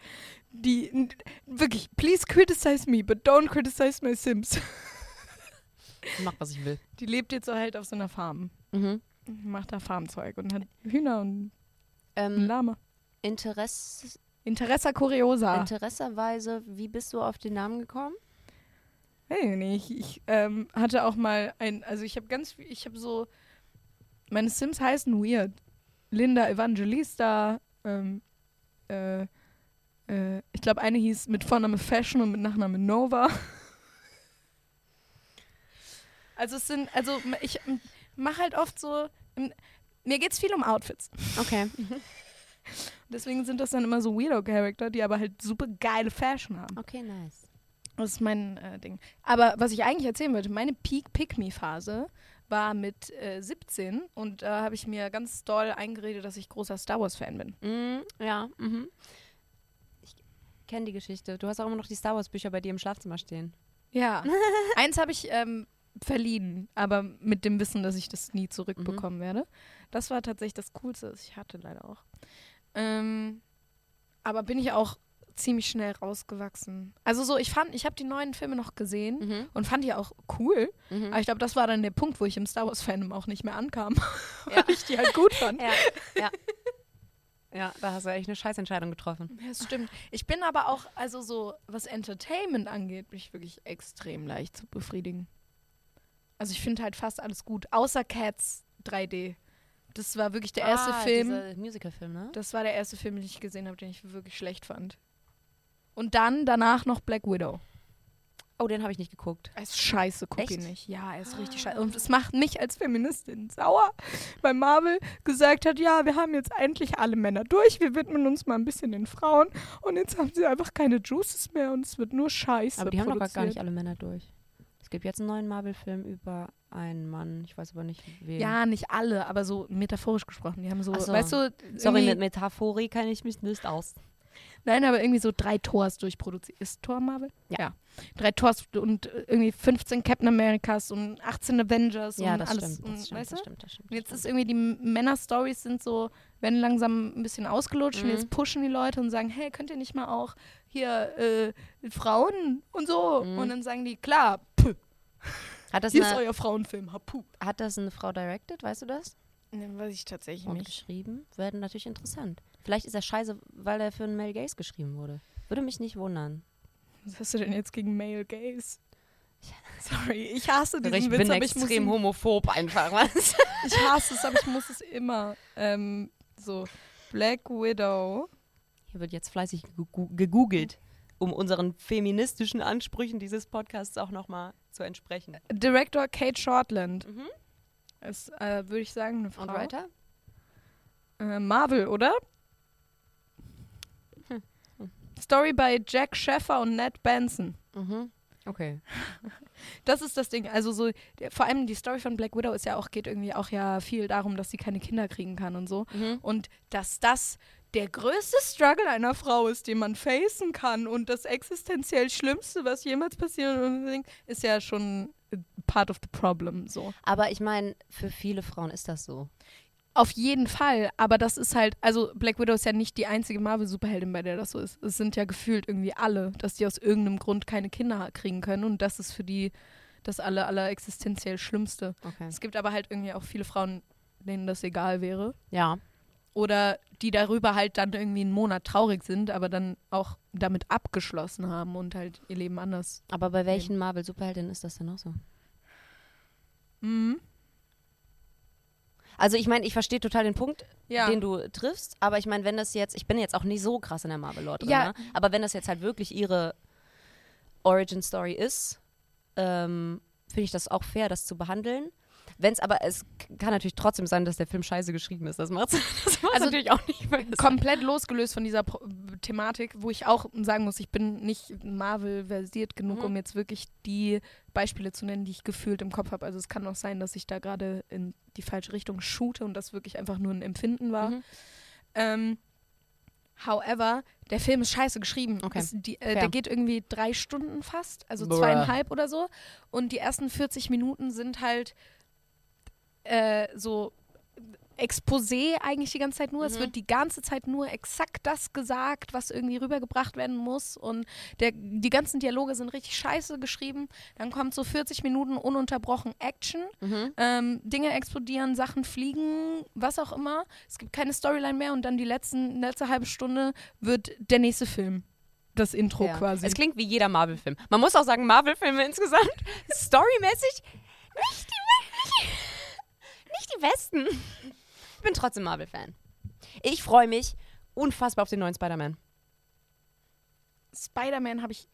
die, wirklich, please criticize me, but don't criticize my Sims. Ich mach, was ich will. Die lebt jetzt so halt auf so einer Farm, Mhm. macht da Farmzeug und hat Hühner und Ähm, Lama. Interesse, Interessa Curiosa. interesserweise, wie bist du auf den Namen gekommen? Hey, nee, ich, ich ähm, hatte auch mal ein, also ich habe ganz viel, ich habe so, meine Sims heißen weird. Linda Evangelista, ähm, äh, äh, ich glaube eine hieß mit Vorname Fashion und mit Nachname Nova. Also es sind, also ich mache halt oft so, mir geht es viel um Outfits. Okay. Deswegen sind das dann immer so Weirdo-Charakter, die aber halt super geile Fashion haben. Okay, nice. Das ist mein äh, Ding. Aber was ich eigentlich erzählen wollte, meine Peak-Pick-Me-Phase war mit äh, 17 und da habe ich mir ganz doll eingeredet, dass ich großer Star Wars-Fan bin. Mm, ja, mhm. Ich kenne die Geschichte. Du hast auch immer noch die Star Wars-Bücher bei dir im Schlafzimmer stehen. Ja. Eins habe ich ähm, verliehen, aber mit dem Wissen, dass ich das nie zurückbekommen werde. Das war tatsächlich das Coolste, was ich hatte, leider auch. Ähm, aber bin ich auch ziemlich schnell rausgewachsen. Also so, ich fand, ich habe die neuen Filme noch gesehen Mhm. und fand die auch cool. Mhm. Aber ich glaube, das war dann der Punkt, wo ich im Star Wars-Fandom auch nicht mehr ankam. Ja. Weil ich die halt gut fand. Ja, ja. Ja, da hast du echt eine Scheißentscheidung getroffen. Ja, das stimmt. Ich bin aber auch, also so, was Entertainment angeht, bin ich wirklich extrem leicht zu befriedigen. Also ich finde halt fast alles gut, außer Cats 3D. Das war wirklich der erste ah, Film. Dieser Musical-Film, ne? Das war der erste Film, den ich gesehen habe, den ich wirklich schlecht fand. Und dann danach noch Black Widow. Oh, den habe ich nicht geguckt. Er ist scheiße, guck ihn Echt? nicht. Ja, er ist richtig scheiße. Und es macht mich als Feministin sauer, weil Marvel gesagt hat, ja, wir haben jetzt endlich alle Männer durch, wir widmen uns mal ein bisschen den Frauen und jetzt haben sie einfach keine Juices mehr und es wird nur Scheiße Aber die haben doch gar- nicht alle Männer durch. Es gibt jetzt einen neuen Marvel-Film über einen Mann. Ich weiß aber nicht, wen. Ja, nicht alle, aber so metaphorisch gesprochen. Die haben so, so. weißt du, Sorry, mit Metaphorie kenne ich mich nicht aus. Nein, aber irgendwie so drei Tors durchproduziert. Ist Tor Marvel? Ja. Drei Tors und irgendwie 15 Captain Americas und 18 Avengers Ja, und das alles. stimmt, und, das stimmt, weißt das stimmt, das stimmt. Und jetzt ist irgendwie die Männer-Stories sind so, werden langsam ein bisschen ausgelutscht und Mhm. jetzt pushen die Leute und sagen, hey, könnt ihr nicht mal auch hier äh, Frauen und so? Mhm. Und dann sagen die, klar, Hat das, hier ist eine, euer Frauenfilm, hapu. hat das eine Frau directed, weißt du das? Ne, weiß ich tatsächlich Und nicht. geschrieben? Wäre natürlich interessant. Vielleicht ist er scheiße, weil er für einen Male Gaze geschrieben wurde. Würde mich nicht wundern. Was hast du denn jetzt gegen Male Gays? Sorry, ich hasse diesen ich Witz, bin aber ich muss extrem ihn, homophob einfach, was? Ich hasse es, aber ich muss es immer. Ähm, so, Black Widow. Hier wird jetzt fleißig gegoogelt, um unseren feministischen Ansprüchen dieses Podcasts auch nochmal zu entsprechen. Director Kate Shortland. Mhm. Ist, äh, würde ich sagen, eine Frau. Und weiter? Äh, Marvel, oder? Hm. Story bei Jack Sheffer und Ned Benson. Mhm. Okay. Das ist das Ding. Also so, der, vor allem die Story von Black Widow ist ja auch, geht irgendwie auch ja viel darum, dass sie keine Kinder kriegen kann und so. Mhm. Und dass das der größte Struggle einer Frau ist, den man facen kann und das existenziell Schlimmste, was jemals passiert, ist ja schon part of the problem. So. Aber ich meine, für viele Frauen ist das so. Auf jeden Fall, aber das ist halt, also Black Widow ist ja nicht die einzige Marvel-Superheldin, bei der das so ist. Es sind ja gefühlt irgendwie alle, dass die aus irgendeinem Grund keine Kinder kriegen können und das ist für die das aller, aller existenziell Schlimmste. Okay. Es gibt aber halt irgendwie auch viele Frauen, denen das egal wäre. Ja. Oder die darüber halt dann irgendwie einen Monat traurig sind, aber dann auch damit abgeschlossen haben und halt ihr Leben anders. Aber bei welchen Marvel-Superheldinnen ist das denn auch so? Mhm. Also ich meine, ich verstehe total den Punkt, Ja. den du triffst, aber ich meine, wenn das jetzt, ich bin jetzt auch nicht so krass in der Marvel-Lore drin, Ja. ne? aber wenn das jetzt halt wirklich ihre Origin-Story ist, ähm, finde ich das auch fair, das zu behandeln. Wenn es aber, es kann natürlich trotzdem sein, dass der Film scheiße geschrieben ist. Das macht das macht's Also natürlich auch nicht besser. komplett losgelöst von dieser Pro Thematik, wo ich auch sagen muss, ich bin nicht Marvel-versiert genug, Mhm. um jetzt wirklich die Beispiele zu nennen, die ich gefühlt im Kopf habe. Also es kann auch sein, dass ich da gerade in die falsche Richtung shoote und das wirklich einfach nur ein Empfinden war. Mhm. Ähm, however, der Film ist scheiße geschrieben. Okay. Es, die, äh, der geht irgendwie drei Stunden fast, also Bruh. zweieinhalb oder so. Und die ersten 40 Minuten sind halt äh, so Exposé eigentlich die ganze Zeit nur. Es Mhm. wird die ganze Zeit nur exakt das gesagt, was irgendwie rübergebracht werden muss. Und der, die ganzen Dialoge sind richtig scheiße geschrieben. Dann kommt so 40 Minuten ununterbrochen Action. Mhm. Ähm, Dinge explodieren, Sachen fliegen, was auch immer. Es gibt keine Storyline mehr und dann die letzten, letzte halbe Stunde wird der nächste Film. Das Intro Ja. quasi. Es klingt wie jeder Marvel-Film. Man muss auch sagen, Marvel-Filme insgesamt, storymäßig, nicht die, nicht die besten. Ich bin trotzdem Marvel-Fan. Ich freue mich unfassbar auf den neuen Spider-Man. Spider-Man habe ich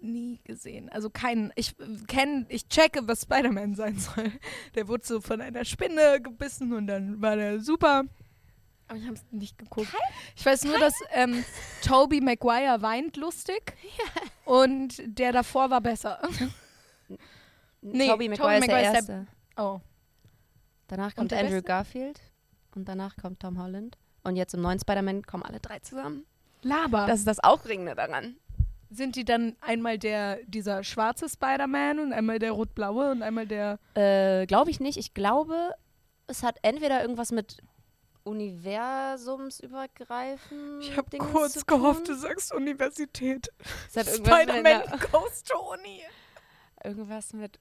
nie gesehen. Also keinen. Ich kenne, ich checke, was Spider-Man sein soll. Der wurde so von einer Spinne gebissen und dann war der super. Aber ich habe es nicht geguckt. ich weiß nur, dass ähm, Toby Maguire weint lustig und der davor war besser. Nee, Tobey Maguire ist der Maguire ist der- Erste. Oh. Danach kommt Andrew Beste? Garfield und danach kommt Tom Holland. Und jetzt im neuen Spider-Man kommen alle drei zusammen. Laber. Das ist das Aufregende daran. Sind die dann einmal der, dieser schwarze Spider-Man und einmal der rot-blaue und einmal der. Äh, glaube ich nicht. Ich glaube, es hat entweder irgendwas mit universumsübergreifend. Ich habe kurz gehofft, du sagst Universität. Spider-Man einer, goes to Uni. irgendwas mit.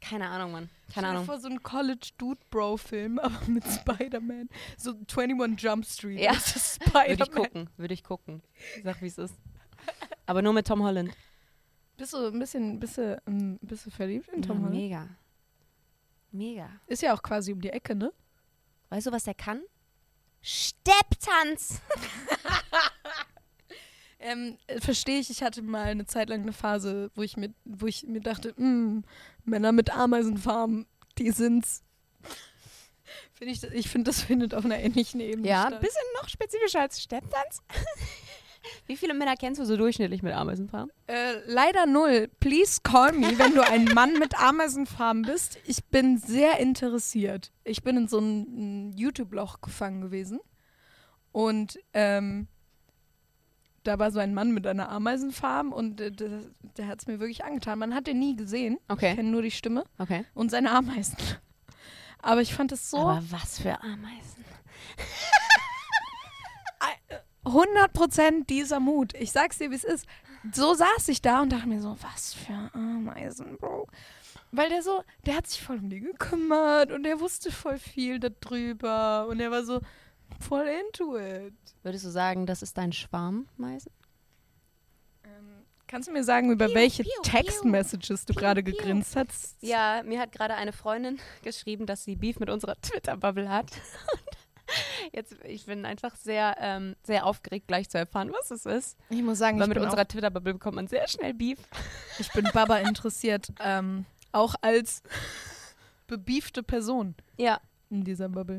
Keine Ahnung, Mann. Keine Ahnung. vor so ein College-Dude-Bro-Film, aber mit Spider-Man. So 21 Jump Street. Ja. Das ist Würde ich Spider-Man. gucken. Würde ich gucken. Ich sag, wie es ist. Aber nur mit Tom Holland. Bist du ein bisschen, bisschen, ähm, bist du verliebt in Tom ja, Holland? mega. Mega. Ist ja auch quasi um die Ecke, ne? Weißt du, was der kann? Stepptanz. Ähm, äh, Verstehe ich, ich hatte mal eine Zeit lang eine Phase, wo ich mir, wo ich mir dachte, "Mm, Männer mit Ameisenfarben, die sind's. Find ich ich finde, das findet auf einer ähnlichen Ebene Ja, ein statt. bisschen noch spezifischer als Stepptanz. Wie viele Männer kennst du so durchschnittlich mit Ameisenfarben? Äh, leider null. Please call me, wenn du ein Mann mit Ameisenfarben bist. Ich bin sehr interessiert. Ich bin in so ein, ein YouTube-Loch gefangen gewesen. Und ähm, da war so ein Mann mit einer Ameisenfarben und äh, der, der hat es mir wirklich angetan. Man hat den nie gesehen. Ich Okay. kenne nur die Stimme Okay. und seine Ameisen. Aber ich fand es so Aber was für Ameisen? 100% dieser Mut. Ich sag's dir, wie es ist. So saß ich da und dachte mir so, was für Ameisen, Bro. Weil der so, der hat sich voll um die gekümmert und der wusste voll viel darüber und er war so voll into it. Würdest du sagen, das ist dein Schwarmmeisen? Ähm, kannst du mir sagen, über Piu, welche. Textmessages du gerade gegrinst hast? Ja, mir hat gerade eine Freundin geschrieben, dass sie Beef mit unserer Twitter-Bubble hat. Jetzt, ich bin einfach sehr, ähm, sehr aufgeregt, gleich zu erfahren, was es ist. Ich muss sagen, Weil ich mit bin, unserer auch, Twitter-Bubble bekommt man sehr schnell Beef. ich bin Baba interessiert, ähm, auch als bebiefte Person Ja. in dieser Bubble.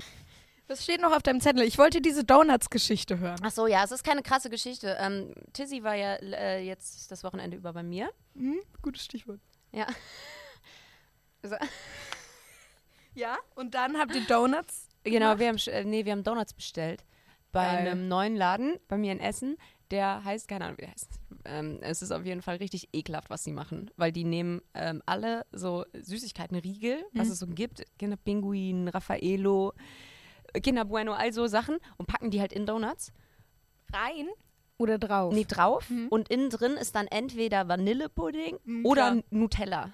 Was steht noch auf deinem Zettel? Ich wollte diese Donuts-Geschichte hören. Ach so, ja, es ist keine krasse Geschichte. Ähm, Tizzy war ja äh, jetzt das Wochenende über bei mir. Hm, gutes Stichwort. Ja. Also, Ja, und dann habt ihr Donuts. genau, wir haben, äh, nee, wir haben Donuts bestellt. Bei Geil. einem neuen Laden bei mir in Essen. Der heißt, keine Ahnung, wie der heißt. Ähm, es ist auf jeden Fall richtig ekelhaft, was sie machen. Weil die nehmen ähm, alle so Süßigkeiten, Riegel, was Mhm. es so gibt. Kinderpinguin, Raffaello, Kinder Bueno, all so Sachen. Und packen die halt in Donuts. Rein oder drauf? Nee, drauf. Mhm. Und innen drin ist dann entweder Vanillepudding Mhm, oder klar. Nutella.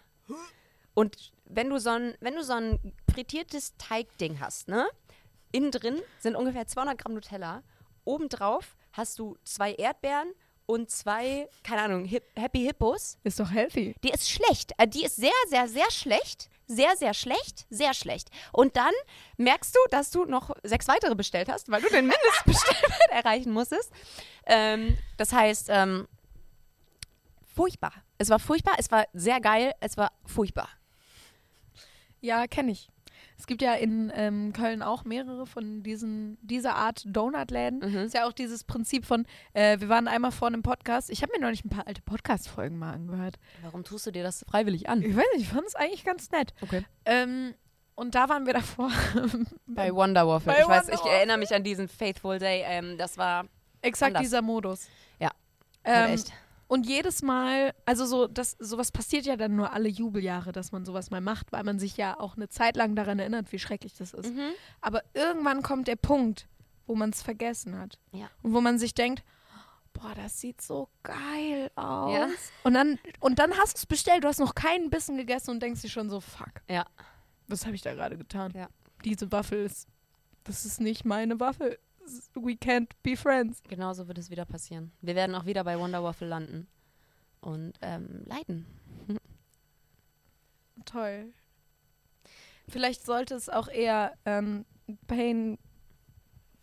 Und wenn du so ein, wenn du so ein frittiertes Teigding hast, ne? Innen drin sind ungefähr 200 Gramm Nutella. Obendrauf hast du zwei Erdbeeren und zwei, keine Ahnung, Hip Happy Hippos. Ist doch healthy. Die ist schlecht. Äh, Die ist sehr, sehr, sehr schlecht. Sehr, sehr schlecht. Sehr schlecht. Und dann merkst du, dass du noch sechs weitere bestellt hast, weil du den Mindestbestellwert erreichen musstest. Ähm, das heißt, ähm, furchtbar. Es war furchtbar, es war sehr geil, es war furchtbar. Ja, kenne ich. Es gibt ja in ähm, Köln auch mehrere von diesen, dieser Art Donutläden. Mhm. Ist ja auch dieses Prinzip von, äh, wir waren einmal vor einem Podcast. Ich habe mir neulich ein paar alte Podcast-Folgen mal angehört. Warum tust du dir das freiwillig an? Ich weiß nicht, ich fand es eigentlich ganz nett. Okay. Ähm, und da waren wir davor. Bei Wonder Waffle. Ich weiß, ich erinnere mich an diesen Faithful Day. Ähm, das war Exakt Anders. dieser Modus. Ja, Ähm, halt echt. Und jedes Mal, also so, das, sowas passiert ja dann nur alle Jubeljahre, dass man sowas mal macht, weil man sich ja auch eine Zeit lang daran erinnert, wie schrecklich das ist. Mhm. Aber irgendwann kommt der Punkt, wo man es vergessen hat. Ja. Und wo man sich denkt, boah, das sieht so geil aus. Ja. Und, dann, und dann hast du es bestellt, du hast noch keinen Bissen gegessen und denkst dir schon so, fuck, Ja. was habe ich da gerade getan? Ja. Diese Waffel ist, das ist nicht meine Waffel. We can't be friends. Genauso wird es wieder passieren. Wir werden auch wieder bei Wonder Waffle landen. Und ähm, leiden. Toll. Vielleicht sollte es auch eher ähm, Pain,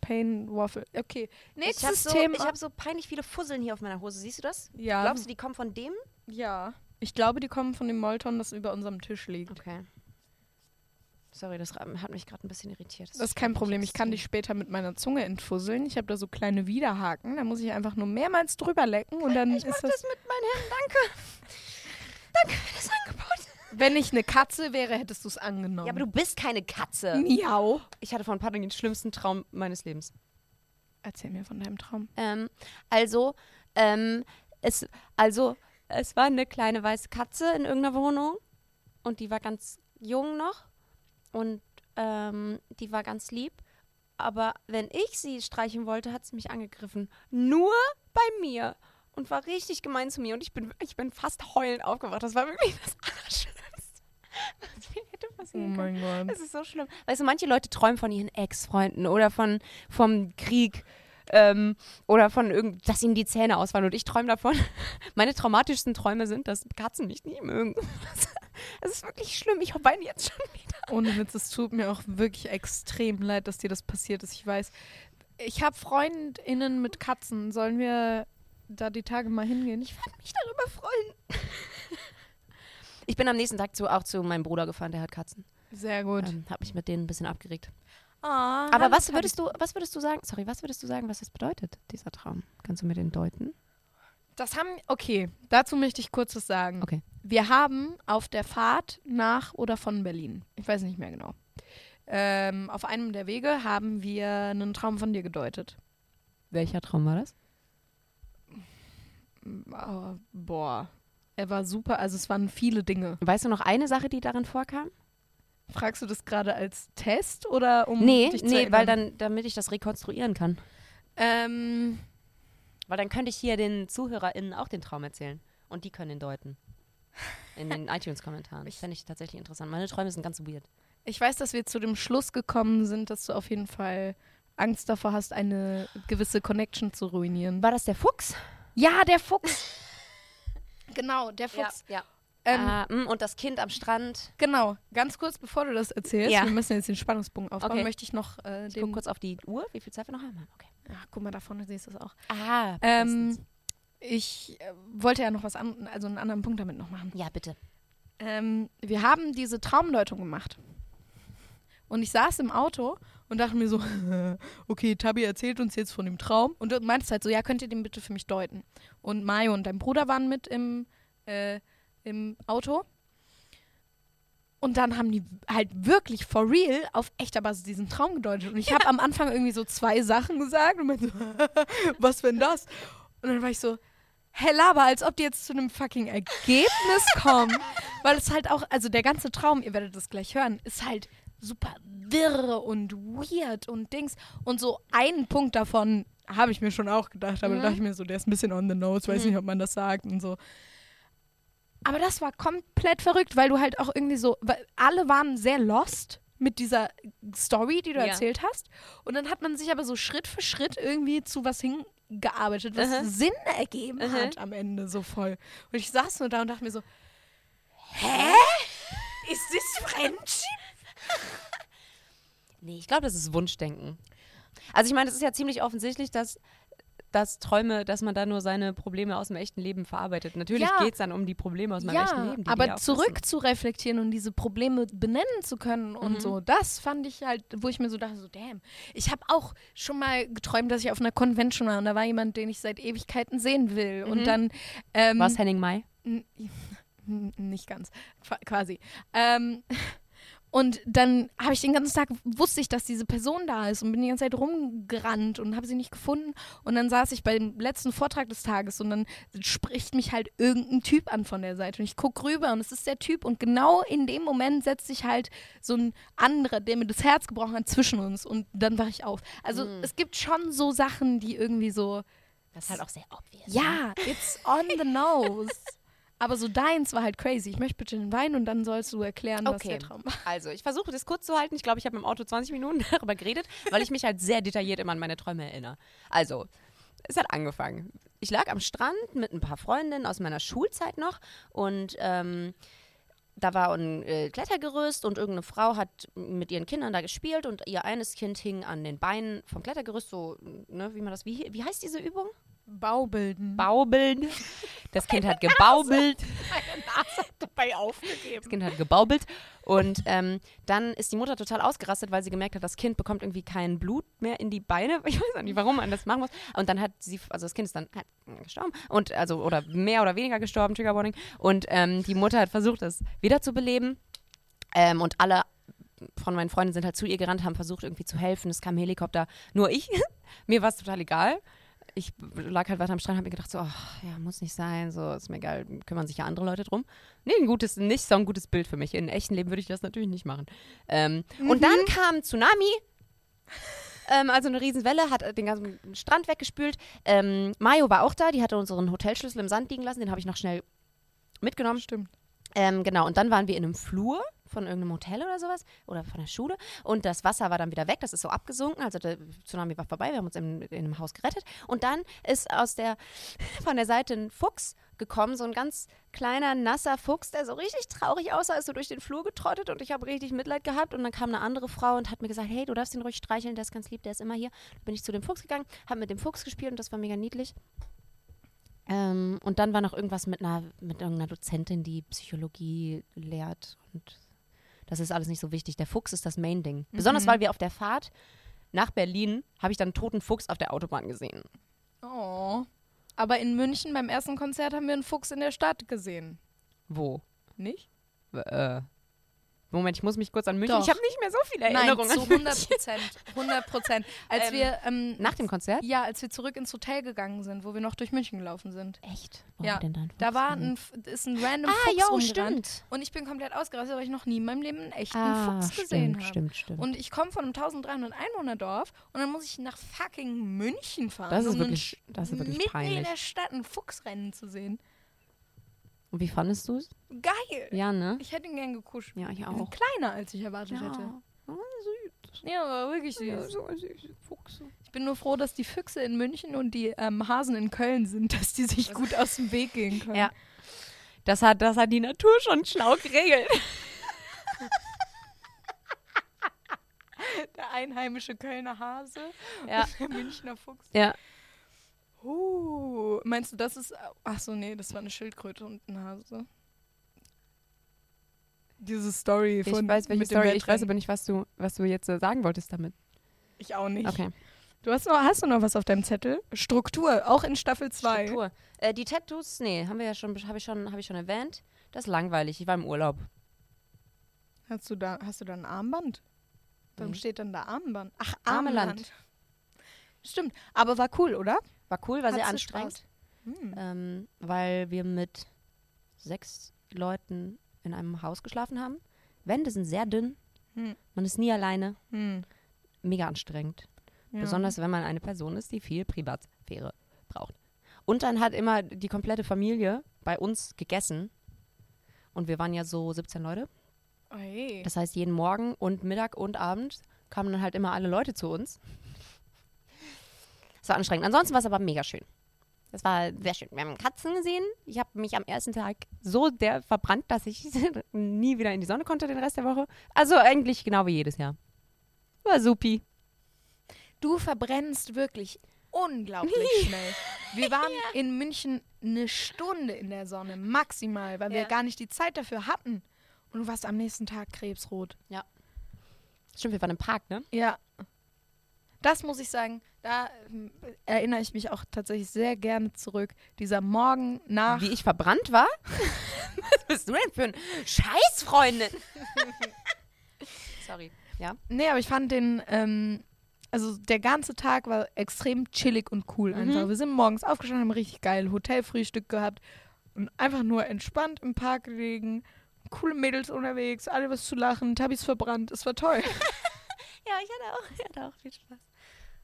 Pain Waffle. Okay, Ich habe nächstes so, Thema. ich hab so peinlich viele Fusseln hier auf meiner Hose. Siehst du das? ja, Glaubst du, die kommen von dem? Ja. Ich glaube, die kommen von dem Molton, das über unserem Tisch liegt. Okay. Sorry, das hat mich gerade ein bisschen irritiert. Das ist kein Problem. Ich kann dich später mit meiner Zunge entfusseln. Ich habe da so kleine Widerhaken. Da muss ich einfach nur mehrmals drüber lecken und dann Ich mach ist das das. mit meinen Händen, danke. Danke für das Angebot. Wenn ich eine Katze wäre, hättest du es angenommen. Ja, aber du bist keine Katze. Miau. Ich hatte vor ein paar Tagen den schlimmsten Traum meines Lebens. Erzähl mir von deinem Traum. Ähm, also, ähm, es, also, es war eine kleine weiße Katze in irgendeiner Wohnung und die war ganz jung noch und ähm, die war ganz lieb. Aber wenn ich sie streichen wollte, hat sie mich angegriffen. Nur bei mir. Und war richtig gemein zu mir. Und ich bin, ich bin fast heulend aufgewacht. Das war wirklich das Allerschlimmste, was mir hätte Oh passieren können. mein Gott. Es ist so schlimm. Weißt du, manche Leute träumen von ihren Ex-Freunden oder von, vom Krieg ähm, oder von irgend, dass ihnen die Zähne ausfallen. Und ich träume davon. Meine traumatischsten Träume sind, dass Katzen mich nie mögen. Es ist wirklich schlimm. Ich weine jetzt schon wieder. Ohne Witz, es tut mir auch wirklich extrem leid, dass dir das passiert ist. Ich weiß. Ich habe FreundInnen mit Katzen. Sollen wir da die Tage mal hingehen? Ich würde mich darüber freuen. Ich bin am nächsten Tag zu, auch zu meinem Bruder gefahren, der hat Katzen. Sehr gut. Ähm, hab mich mit denen ein bisschen abgeregt. Ah, Aber was würdest du, was würdest du sagen? Sorry, was würdest du sagen, was das bedeutet, dieser Traum? Kannst du mir den deuten? Das haben. Okay, dazu möchte ich kurz was sagen. Okay. Wir haben auf der Fahrt nach oder von Berlin, ich weiß nicht mehr genau, ähm, auf einem der Wege haben wir einen Traum von dir gedeutet. Welcher Traum war das? Oh, boah. Er war super, also es waren viele Dinge. Weißt du noch eine Sache, die darin vorkam? Fragst du das gerade als Test oder um Nee, dich zu nee, erinnern? weil dann, damit ich das rekonstruieren kann. Ähm, Weil dann könnte ich hier den ZuhörerInnen auch den Traum erzählen. Und die können ihn deuten. In den iTunes-Kommentaren. Das fände ich tatsächlich interessant. Meine Träume sind ganz weird. ich weiß, dass wir zu dem Schluss gekommen sind, dass du auf jeden Fall Angst davor hast, eine gewisse Connection zu ruinieren. War das der Fuchs? Ja, der Fuchs. genau, der Fuchs. Ja. Ähm, Ah, mm, und das Kind am Strand. Genau, ganz kurz, bevor du das erzählst, Ja. wir müssen jetzt den Spannungsbogen aufbauen, Okay. möchte ich noch äh, Ich guck kurz auf die Uhr, wie viel Zeit wir noch haben. Okay. Ja, guck mal, da vorne siehst du es auch. Ah, Ähm, ich äh, wollte ja noch was an, also einen anderen Punkt damit noch machen. Ja, bitte. Ähm, wir haben diese Traumdeutung gemacht. Und ich saß im Auto und dachte mir so, okay, Tabi erzählt uns jetzt von dem Traum. Und du meintest halt so, ja, könnt ihr den bitte für mich deuten? Und Mayo und dein Bruder waren mit im, äh, im Auto. Und dann haben die halt wirklich for real auf echter Basis diesen Traum gedeutet. Und ich habe am Anfang irgendwie so zwei Sachen gesagt und meinte so, was wenn das? Und dann war ich so, hä, laber, als ob die jetzt zu einem fucking Ergebnis kommen. Weil es halt auch, also der ganze Traum, ihr werdet das gleich hören, ist halt super wirre und weird und Dings. Und so einen Punkt davon habe ich mir schon auch gedacht, aber Mhm. da dachte ich mir so, der ist ein bisschen on the nose, weiß Mhm. nicht, ob man das sagt und so. Aber das war komplett verrückt, weil du halt auch irgendwie so, weil alle waren sehr lost mit dieser Story, die du Ja. erzählt hast. Und dann hat man sich aber so Schritt für Schritt irgendwie zu was hingearbeitet, was Aha. Sinn ergeben Aha. hat am Ende so voll. Und ich saß nur da und dachte mir so, hä? Ist das Friendship? Nee, ich glaube, das ist Wunschdenken. Also ich meine, es ist ja ziemlich offensichtlich, dass, dass Träume, dass man da nur seine Probleme aus dem echten Leben verarbeitet. Natürlich Ja. geht es dann um die Probleme aus meinem echten Leben. Aber ja zurück zu reflektieren und diese Probleme benennen zu können und Mhm. so, das fand ich halt, wo ich mir so dachte, so damn. Ich habe auch schon mal geträumt, dass ich auf einer Convention war und da war jemand, den ich seit Ewigkeiten sehen will. Mhm. Und dann ähm, War es Henning Mai? Nicht ganz, Qua- quasi. Ähm, und dann habe ich den ganzen Tag, wusste ich, dass diese Person da ist und bin die ganze Zeit rumgerannt und habe sie nicht gefunden. Und dann saß ich beim letzten Vortrag des Tages und dann spricht mich halt irgendein Typ an von der Seite. Und ich gucke rüber und es ist der Typ. Und genau in dem Moment setzt sich halt so ein anderer, der mir das Herz gebrochen hat, zwischen uns. Und dann wache ich auf. Also Mhm. es gibt schon so Sachen, die irgendwie so, Das ist halt auch sehr obvious. ne? ja, it's on the nose. Aber so deins war halt crazy. Ich möchte bitte den Wein und dann sollst du erklären, was Okay. der Traum war. Also, ich versuche das kurz zu halten. Ich glaube, ich habe im Auto 20 Minuten darüber geredet, weil ich mich halt sehr detailliert immer an meine Träume erinnere. Also, es hat angefangen. Ich lag am Strand mit ein paar Freundinnen aus meiner Schulzeit noch und ähm, da war ein äh, Klettergerüst und irgendeine Frau hat mit ihren Kindern da gespielt und ihr eines Kind hing an den Beinen vom Klettergerüst, so, ne, wie man das, wie, wie heißt diese Übung? Baubilden. baubeln. Das Kind hat gebaubelt. dabei aufgegeben. Das Kind hat gebaubelt. Und ähm, dann ist die Mutter total ausgerastet, weil sie gemerkt hat, das Kind bekommt irgendwie kein Blut mehr in die Beine. Ich weiß auch nicht, warum man das machen muss. Und dann hat sie, also das Kind ist dann halt gestorben. Und also, oder mehr oder weniger gestorben, Trigger Warning. Und ähm, die Mutter hat versucht, es wiederzubeleben. Ähm, und alle von meinen Freunden sind halt zu ihr gerannt, haben versucht, irgendwie zu helfen. Es kam ein Helikopter. Nur ich, mir war es total egal. Ich lag halt weiter am Strand und habe mir gedacht, so, ach, ja, muss nicht sein, so, ist mir egal, kümmern sich ja andere Leute drum. Nee, ein gutes, nicht so ein gutes Bild für mich. In echten Leben würde ich das natürlich nicht machen. Ähm, Und dann kam ein Tsunami. Ähm, also eine Riesenwelle hat den ganzen Strand weggespült. Ähm, Mayo war auch da, die hatte unseren Hotelschlüssel im Sand liegen lassen, den habe ich noch schnell mitgenommen. Stimmt. Ähm, genau, und dann waren wir in einem Flur von irgendeinem Hotel oder sowas oder von der Schule und das Wasser war dann wieder weg, das ist so abgesunken, also der Tsunami war vorbei, wir haben uns in, in einem Haus gerettet und dann ist aus der, von der Seite ein Fuchs gekommen, so ein ganz kleiner, nasser Fuchs, der so richtig traurig aussah, ist so durch den Flur getrottet und ich habe richtig Mitleid gehabt und dann kam eine andere Frau und hat mir gesagt, hey, du darfst ihn ruhig streicheln, der ist ganz lieb, der ist immer hier. Dann bin ich zu dem Fuchs gegangen, habe mit dem Fuchs gespielt und das war mega niedlich. Ähm, und dann war noch irgendwas mit einer, mit irgendeiner Dozentin, die Psychologie lehrt. Und das ist alles nicht so wichtig. Der Fuchs ist das Main-Ding. Besonders weil wir auf der Fahrt nach Berlin habe ich dann einen toten Fuchs auf der Autobahn gesehen. Oh. Aber in München beim ersten Konzert haben wir einen Fuchs in der Stadt gesehen. Wo? Nicht? Äh, Moment, ich muss mich kurz an München. Doch. Ich habe nicht mehr so viele Nein, Erinnerungen. zu an 100 München. Prozent. 100 Prozent. Als Ähm, wir, ähm, Nach dem Konzert? ja, als wir zurück ins Hotel gegangen sind, wo wir noch durch München gelaufen sind. Echt? Wo Ja, denn da ein Fuchs? Da war ein, ist ein random Ah, Fuchs jo, rumgerannt. stimmt. Und ich bin komplett ausgerastet, weil ich noch nie in meinem Leben einen echten Ah, Fuchs stimmt, gesehen habe. stimmt, stimmt. Und ich komme von einem 1300 Einwohner Dorf und dann muss ich nach fucking München fahren. Das ist um wirklich- das ist wirklich mitten peinlich. in der Stadt einen Fuchsrennen zu sehen. Und wie fandest du es? Geil. Ja, ne? Ich hätte ihn gern gekuscht. Ja, ich auch. kleiner, als ich erwartet hätte. Oh, süß. Ja, aber wirklich süß. Ja, so süß. Fuchs. Ich bin nur froh, dass die Füchse in München und die ähm, Hasen in Köln sind, dass die sich gut aus dem Weg gehen können. Ja. Das hat, das hat die Natur schon schlau geregelt. Der einheimische Kölner Hase Ja. und der Münchner Fuchs. Ja. Uh, meinst du, das ist. Ach so, nee, das war eine Schildkröte und ein Hase. Diese Story Ich von. weiß, welche Story. Ich weiß aber nicht, was du, was du jetzt äh, sagen wolltest damit. Ich auch nicht. Okay. Du hast, noch, hast du noch was auf deinem Zettel? Struktur, auch in Staffel 2. Struktur. Äh, die Tattoos, nee, haben wir ja schon, habe ich schon, habe ich schon erwähnt. Das ist langweilig. Ich war im Urlaub. Hast du da, hast du da ein Armband? Warum Nee. steht dann da Armband? Ach, Armeland. Armeland. Stimmt, aber war cool, oder? War cool, war sehr anstrengend? Hm. ähm, weil wir mit sechs Leuten in einem Haus geschlafen haben. Wände sind sehr dünn. Hm. Man ist nie alleine. Hm. Mega anstrengend. Ja. Besonders wenn man eine Person ist, die viel Privatsphäre braucht. Und dann hat immer die komplette Familie bei uns gegessen. Und wir waren ja so 17 Leute. Oje. Das heißt, jeden Morgen und Mittag und Abend kamen dann halt immer alle Leute zu uns. Es war anstrengend. Ansonsten war es aber mega schön. Das war sehr schön. Wir haben Katzen gesehen. Ich habe mich am ersten Tag so der verbrannt, dass ich nie wieder in die Sonne konnte den Rest der Woche. Also eigentlich genau wie jedes Jahr. War supi. Du verbrennst wirklich unglaublich schnell. Wir waren in München eine Stunde in der Sonne, maximal, weil wir Ja. gar nicht die Zeit dafür hatten. Und du warst am nächsten Tag krebsrot. Stimmt, wir waren im Park, ne? Ja. Das muss ich sagen, da ähm, erinnere ich mich auch tatsächlich sehr gerne zurück. Dieser Morgen nach. Wie ich verbrannt war? Was bist du denn für ein Scheißfreundin? Sorry. Ja. Nee, aber ich fand den, ähm, also der ganze Tag war extrem chillig und cool einfach. Wir sind morgens aufgestanden, haben richtig geil Hotelfrühstück gehabt und einfach nur entspannt im Park gelegen. Coole Mädels unterwegs, alle was zu lachen, Tabis verbrannt, es war toll. Ja, ich hatte auch, ich hatte auch viel Spaß.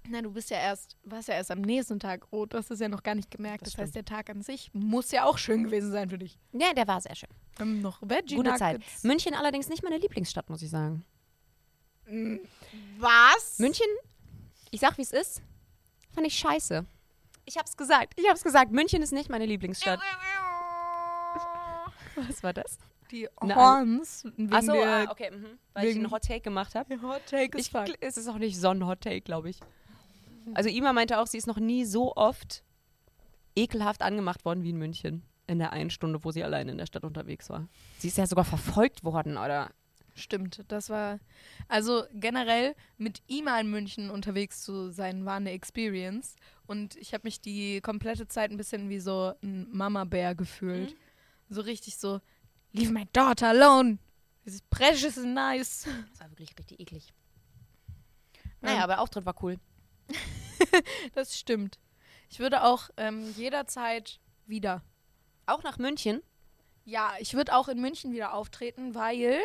Na, du bist ja erst, warst ja erst am nächsten Tag rot, du hast es ja noch gar nicht gemerkt. Das Das, heißt, der Tag an sich muss ja auch schön gewesen sein für dich. Ja, der war sehr schön. Haben noch Veggie Gute Zeit. München allerdings nicht meine Lieblingsstadt, muss ich sagen. Was? München, ich sag wie es ist, fand ich scheiße. Ich hab's gesagt. Ich hab's gesagt. München ist nicht meine Lieblingsstadt. Was war das? Die Horns. Achso, ah, okay. Mhm. Weil ich einen Hot Take gemacht habe. Hot Take Ich, is fuck. gl- es ist auch nicht so ein Hot Take, glaube ich. Also Ima meinte auch, sie ist noch nie so oft ekelhaft angemacht worden wie in München. In der einen Stunde, wo sie allein in der Stadt unterwegs war. Sie ist ja sogar verfolgt worden, oder? Stimmt, das war. Also generell mit ihm mal in München unterwegs zu sein, war eine Experience. Und ich habe mich die komplette Zeit ein bisschen wie so ein Mama-Bär gefühlt. So richtig so, leave my daughter alone. This is precious and nice. Das war wirklich richtig eklig. Naja, Ähm, aber der Auftritt war cool. Das stimmt. Ich würde auch ähm, jederzeit wieder. Auch nach München? Ja, ich würde auch in München wieder auftreten, weil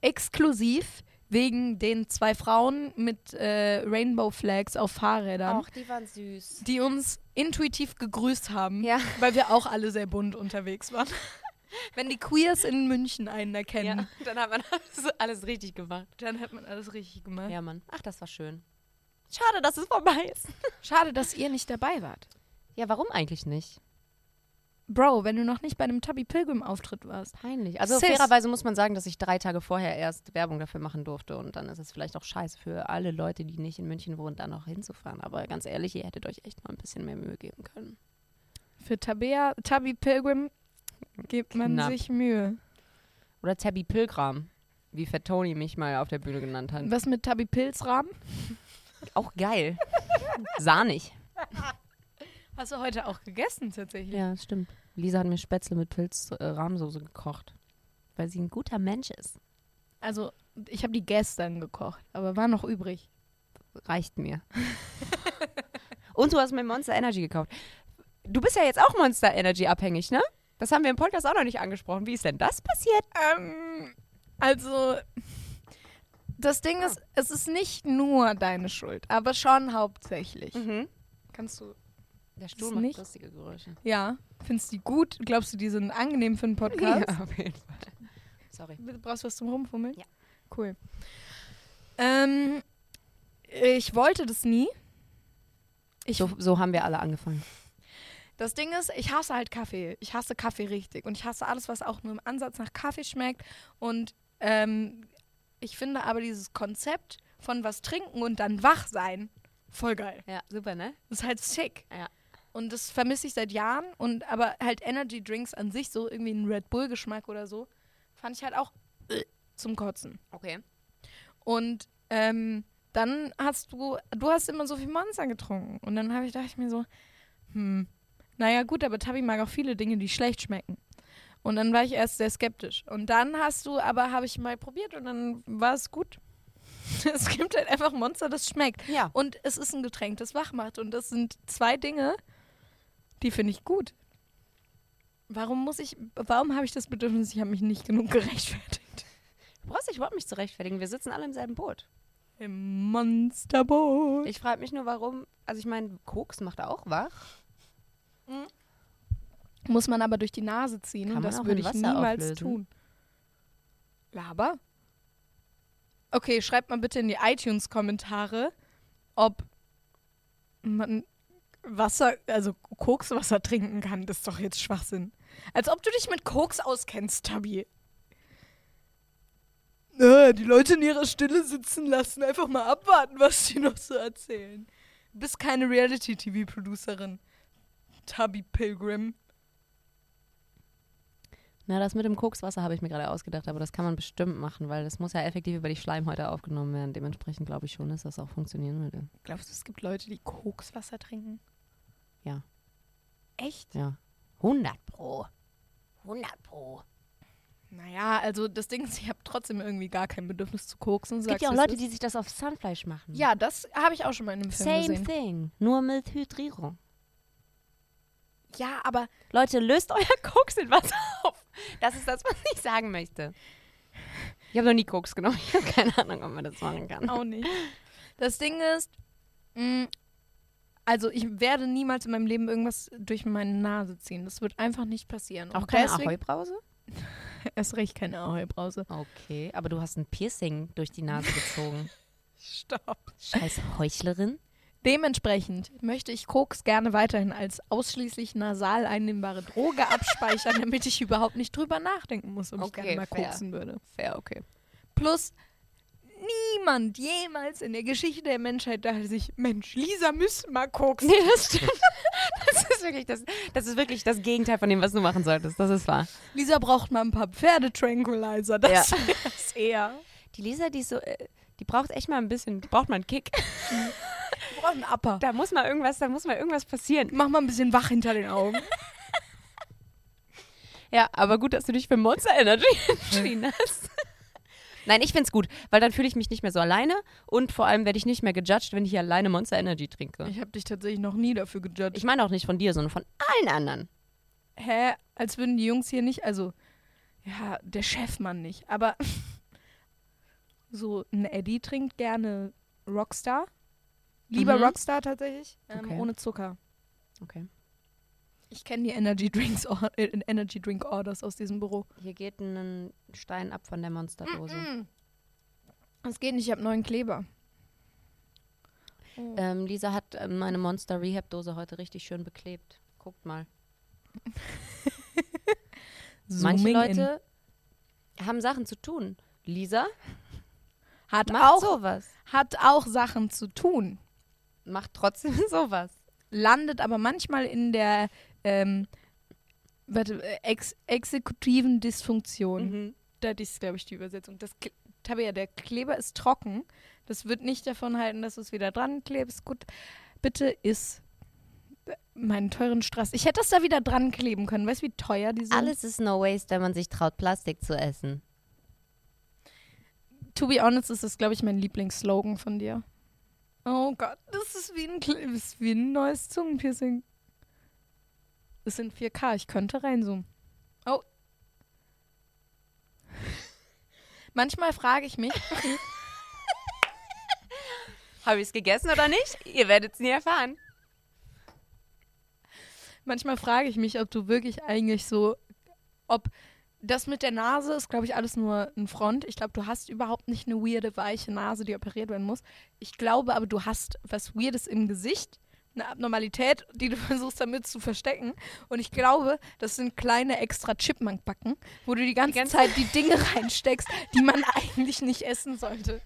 exklusiv wegen den zwei Frauen mit äh, Rainbow Flags auf Fahrrädern, die waren süß. die uns intuitiv gegrüßt haben, Ja. weil wir auch alle sehr bunt unterwegs waren. Wenn die Queers in München einen erkennen, Ja, dann hat man alles, alles richtig gemacht. dann hat man alles richtig gemacht. Ja, Mann. Ach, das war schön. Schade, dass es vorbei ist. Schade, dass ihr nicht dabei wart. Ja, warum eigentlich nicht? Bro, wenn du noch nicht bei einem Tubby Pilgrim Auftritt warst. Peinlich. Also Sis. fairerweise muss man sagen, dass ich drei Tage vorher erst Werbung dafür machen durfte und dann ist es vielleicht auch scheiße für alle Leute, die nicht in München wohnen, da noch hinzufahren. Aber ganz ehrlich, ihr hättet euch echt mal ein bisschen mehr Mühe geben können. Für Tabea, Tubby Pilgrim gibt man Knapp. sich Mühe. Oder Tabby Pilgram, wie Fat Tony mich mal auf der Bühne genannt hat. Was mit Tubby Pilzrahmen? Auch geil. Sahnig. Hast du heute auch gegessen tatsächlich? Ja, stimmt. Lisa hat mir Spätzle mit Pilz-Rahmsoße gekocht, weil sie ein guter Mensch ist. Also, ich habe die gestern gekocht, aber war noch übrig. Reicht mir. Und du hast mir Monster Energy gekauft. Du bist ja jetzt auch Monster Energy abhängig, ne? Das haben wir im Podcast auch noch nicht angesprochen. Wie ist denn das passiert? Ähm, also, das Ding ist, es ist nicht nur deine Schuld, aber schon hauptsächlich. Mhm. Kannst du. Der Stuhl macht nicht- lustige Geräusche. Ja, findest du die gut? Glaubst du, die sind angenehm für einen Podcast? Ja, auf jeden Fall. Sorry. Du brauchst was zum Rumfummeln? Ja. Cool. Ähm, ich wollte das nie. Ich, So, so haben wir alle angefangen. Das Ding ist, ich hasse halt Kaffee. Ich hasse Kaffee richtig. Und ich hasse alles, was auch nur im Ansatz nach Kaffee schmeckt. Und ähm, ich finde aber dieses Konzept von was trinken und dann wach sein voll geil. Ja, super, ne? Das ist halt sick. Ja. Und das vermisse ich seit Jahren. Und aber halt Energy Drinks an sich, so irgendwie ein Red Bull-Geschmack oder so, fand ich halt auch äh, zum Kotzen. Okay. Und ähm, dann hast du, du hast immer so viel Monster getrunken. Und dann habe ich, dachte ich mir so, hm, naja gut, aber Tabi mag auch viele Dinge, die schlecht schmecken. Und dann war ich erst sehr skeptisch. Und dann hast du, aber habe ich mal probiert und dann war es gut. Es gibt halt einfach Monster, das schmeckt. Ja. Und es ist ein Getränk, das wach macht. Und das sind zwei Dinge, die finde ich gut. Warum muss ich, warum habe ich das Bedürfnis, ich habe mich nicht genug gerechtfertigt? Du brauchst dich überhaupt nicht zu rechtfertigen. Wir sitzen alle im selben Boot. Im Monsterboot. Ich frage mich nur, warum. Also, ich meine, Koks macht auch wach. Muss man aber durch die Nase ziehen. Kann das würde ich niemals auflösen? tun. Laber? Okay, schreibt mal bitte in die iTunes-Kommentare, ob man Wasser, also Kokswasser trinken kann. Das ist doch jetzt Schwachsinn. Als ob du dich mit Koks auskennst, Tabi. Äh, die Leute in ihrer Stille sitzen lassen, einfach mal abwarten, was die noch so erzählen. Du bist keine Reality-TV-Producerin. Tabi Pilgrim. Na, das mit dem Kokswasser habe ich mir gerade ausgedacht, aber das kann man bestimmt machen, weil das muss ja effektiv über die Schleimhäute aufgenommen werden. Dementsprechend glaube ich schon, dass das auch funktionieren würde. Glaubst du, es gibt Leute, die Kokswasser trinken? Ja. Echt? Ja. 100 pro. 100 pro. Naja, also das Ding ist, ich habe trotzdem irgendwie gar kein Bedürfnis zu koksen. Es gibt ja auch Leute, die sich das auf Zahnfleisch machen. Ja, das habe ich auch schon mal in einem Film Same gesehen. thing. Nur mit Hydrierung. Ja, aber Leute, löst euer Koks in Wasser auf. Das ist das, was ich sagen möchte. Ich habe noch nie Koks genommen. Ich habe keine Ahnung, ob man das machen kann. auch nicht. Das Ding ist, mh, also ich werde niemals in meinem Leben irgendwas durch meine Nase ziehen. Das wird einfach nicht passieren. Auch Und keine Ahoi-Brause? Erst recht keine Ahoi-Brause. Okay, aber du hast ein Piercing durch die Nase gezogen. Stopp. Scheiß Heuchlerin. Dementsprechend möchte ich Koks gerne weiterhin als ausschließlich nasal einnehmbare Droge abspeichern, damit ich überhaupt nicht drüber nachdenken muss, ob ich Okay, gerne mal fair. koksen würde. Fair, okay. Plus, niemand jemals in der Geschichte der Menschheit dachte sich, Mensch, Lisa müsste mal koksen. Nee, das stimmt. Das ist wirklich das, das ist wirklich das Gegenteil von dem, was du machen solltest. Das ist wahr. Lisa braucht mal ein paar Pferdetranquilizer. Das Ja. ist eher. Die Lisa, die ist so, äh, die braucht echt mal ein bisschen, die braucht mal einen Kick. Wir brauchen einen Upper. Da muss mal irgendwas, da muss mal irgendwas passieren. Mach mal ein bisschen wach hinter den Augen. Ja, aber gut, dass du dich für Monster Energy entschieden hast. Nein, ich find's gut, weil dann fühle ich mich nicht mehr so alleine und vor allem werde ich nicht mehr gejudged, wenn ich hier alleine Monster Energy trinke. Ich habe dich tatsächlich noch nie dafür gejudged. Ich meine auch nicht von dir, sondern von allen anderen. Hä? Als würden die Jungs hier nicht, also, ja, der Chefmann nicht, aber so ein Eddie trinkt gerne Rockstar. Lieber Mhm. Rockstar tatsächlich, ähm, Okay. ohne Zucker. Okay. Ich kenne die Energy Drinks, Or äh, Energy Drink Orders aus diesem Büro. Hier geht ein Stein ab von der Monsterdose. Das geht nicht, ich habe neuen Kleber. Oh. Ähm, Lisa hat ähm, meine Monster Rehab Dose heute richtig schön beklebt. Guckt mal. Manche Zooming in. Leute haben Sachen zu tun. Lisa hat auch, sowas. hat auch Sachen zu tun. Macht trotzdem sowas. landet aber manchmal in der ähm, warte, äh, ex exekutiven Dysfunktion. Mhm. Das ist, glaube ich, die Übersetzung. Das Tabea, der Kleber ist trocken. Das wird nicht davon halten, dass du es wieder dran klebst. Gut, bitte iss meinen teuren Strass. Ich hätte das da wieder dran kleben können. Weißt du, wie teuer die sind? Alles ist no waste, wenn man sich traut, Plastik zu essen. To be honest, ist das, glaube ich, mein Lieblingsslogan von dir. Oh Gott, das ist wie ein, das ist wie ein neues Zungenpiercing. Es sind 4K, ich könnte reinzoomen. Oh. Manchmal frage ich mich, Habe ich es gegessen oder nicht? Ihr werdet es nie erfahren. manchmal frage ich mich, ob du wirklich eigentlich so, ob das mit der Nase ist, glaube ich, alles nur ein Front. Ich glaube, du hast überhaupt nicht eine weirde, weiche Nase, die operiert werden muss. Ich glaube aber, du hast was Weirdes im Gesicht, eine Abnormalität, die du versuchst damit zu verstecken. Und ich glaube, das sind kleine extra Chipmunk-Backen, wo du die ganze, ganze- Zeit die Dinge reinsteckst, die man eigentlich nicht essen sollte.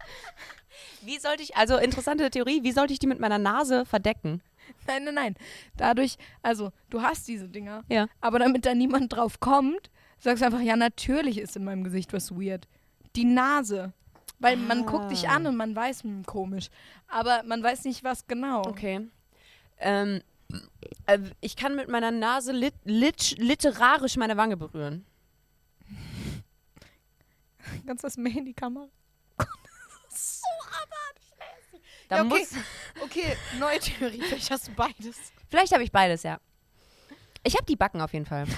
Wie sollte ich, also interessante Theorie, wie sollte ich die mit meiner Nase verdecken? Nein, nein, nein. Dadurch, also, du hast diese Dinger, Ja. aber damit da niemand drauf kommt, sagst du einfach, ja, natürlich ist in meinem Gesicht was weird. Die Nase. Weil man guckt dich Ah. an und man weiß, hm, komisch. Aber man weiß nicht, was genau. Okay. Ähm, äh, ich kann mit meiner Nase lit lit literarisch meine Wange berühren. Kannst du das mehr in die Kamera? so abartig. Da Ja, okay. muss, Okay, neue Theorie. Vielleicht hast du beides. vielleicht habe ich beides, ja. Ich habe die Backen auf jeden Fall.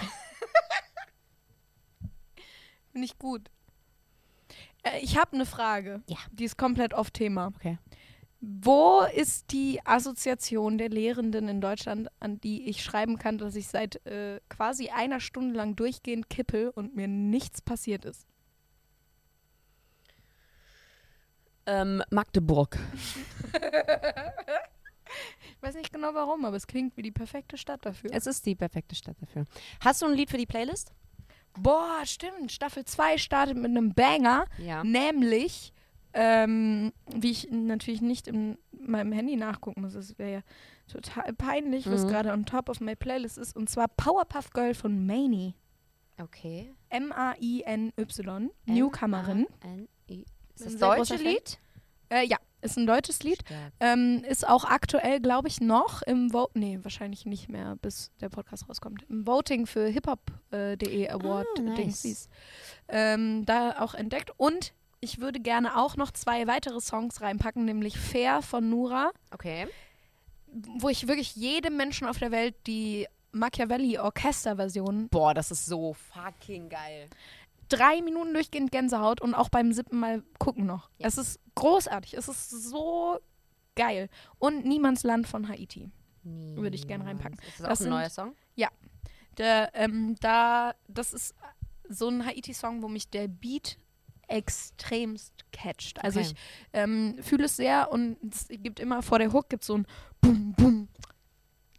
Ich gut. Äh, ich habe eine Frage. Ja. Die ist komplett off Thema. Okay. Wo ist die Assoziation der Lehrenden in Deutschland, an die ich schreiben kann, dass ich seit äh, quasi einer Stunde lang durchgehend kippel und mir nichts passiert ist? Ähm, Magdeburg. Ich weiß nicht genau warum, aber es klingt wie die perfekte Stadt dafür. Es ist die perfekte Stadt dafür. Hast du ein Lied für die Playlist? Boah, stimmt. Staffel 2 startet mit einem Banger, Ja. nämlich, ähm, wie ich natürlich nicht in meinem Handy nachgucken muss, das wäre ja total peinlich, was Mhm. gerade on top of my Playlist ist, und zwar Powerpuff Girl von Mani. Okay. M-A-I-N-Y, Newcomerin. N-I. Ist das deutsche. Lied? Äh, ja, ist ein deutsches Lied. Ähm, ist auch aktuell, glaube ich, noch im Vote. Nee, wahrscheinlich nicht mehr, bis der Podcast rauskommt. Im Voting für hiphop.de Award Ah, nice. Dingsies. Ähm, da auch entdeckt. Und ich würde gerne auch noch zwei weitere Songs reinpacken, nämlich Fair von Nura, Okay. wo ich wirklich jedem Menschen auf der Welt die Machiavelli Orchesterversion Boah, das ist so fucking geil. Drei Minuten durchgehend Gänsehaut und auch beim siebten Mal gucken noch. Ja. Es ist großartig. Es ist so geil. Und Niemands Land von Haiti. Würde ich gerne reinpacken. Ist das, Das auch ein sind- neuer Song? Der, ähm, da, das ist so ein Haiti-Song, wo mich der Beat extremst catcht. Also Okay. ich ähm, fühle es sehr und es gibt immer vor der Hook gibt so ein Bum, Bum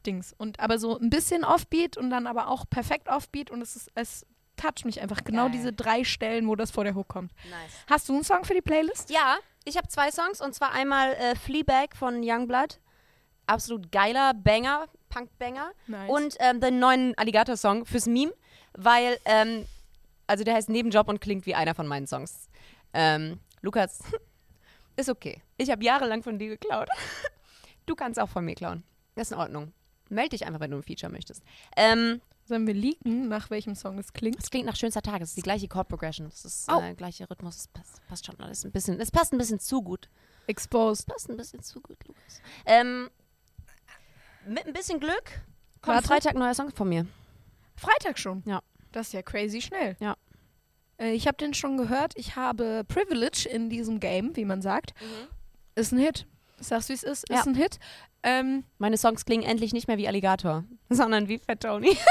Dings. Und aber so ein bisschen Offbeat und dann aber auch perfekt Offbeat und es ist, es toucht mich einfach. Genau Geil. diese drei Stellen, wo das vor der Hook kommt. Nice. Hast du einen Song für die Playlist? Ja, ich habe zwei Songs und zwar einmal äh, Fleabag von Youngblood. Absolut geiler Banger. Punkbanger. Nice. Und ähm, den neuen Alligator-Song fürs Meme, weil, ähm, also der heißt Nebenjob und klingt wie einer von meinen Songs. Ähm, Lukas, ist okay. Ich habe jahrelang von dir geklaut. Du kannst auch von mir klauen. Das ist in Ordnung. Meld dich einfach, wenn du ein Feature möchtest. Ähm, Sollen wir leaken, nach welchem Song es klingt? es klingt nach schönster Tag. Es ist die gleiche Chord Progression. Es ist Oh. äh, gleiche Rhythmus. Es passt, passt schon alles ein bisschen. Es passt ein bisschen zu gut. Exposed. passt ein bisschen zu gut, Lukas. Ähm, mit ein bisschen Glück kommt Warte. Freitag ein neuer Song von mir. Freitag schon. Ja. Das ist ja crazy schnell. Ja. Äh, ich habe den schon gehört. Ich habe Privilege in diesem Game, wie man sagt. Ist ein Hit. Sagst du, wie es ist? Ja. Ist ein Hit. Ähm, Meine Songs klingen endlich nicht mehr wie Alligator, sondern wie Fat Tony.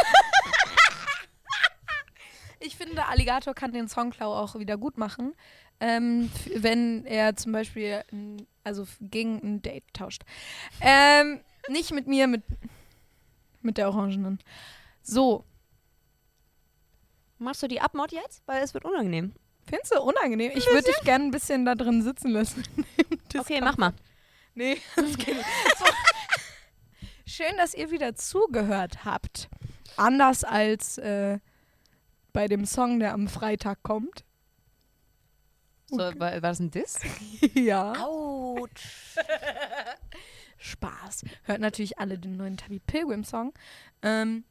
ich finde, Alligator kann den Songklau auch wieder gut machen, ähm, wenn er zum Beispiel also gegen ein Date tauscht. Ähm, nicht mit mir, mit, mit der Orangenen. So, Machst du die Abmod jetzt? Weil es wird unangenehm. findest du unangenehm? Ich würde dich gerne ein bisschen da drin sitzen lassen. Okay, mach mal. Nee, das geht nicht. So. Schön, dass ihr wieder zugehört habt. Anders als äh, bei dem Song, der am Freitag kommt. So, war, war das ein Diss? ja. Autsch. Spaß. Hört natürlich alle den neuen Tabby Pilgrim Song. Ähm,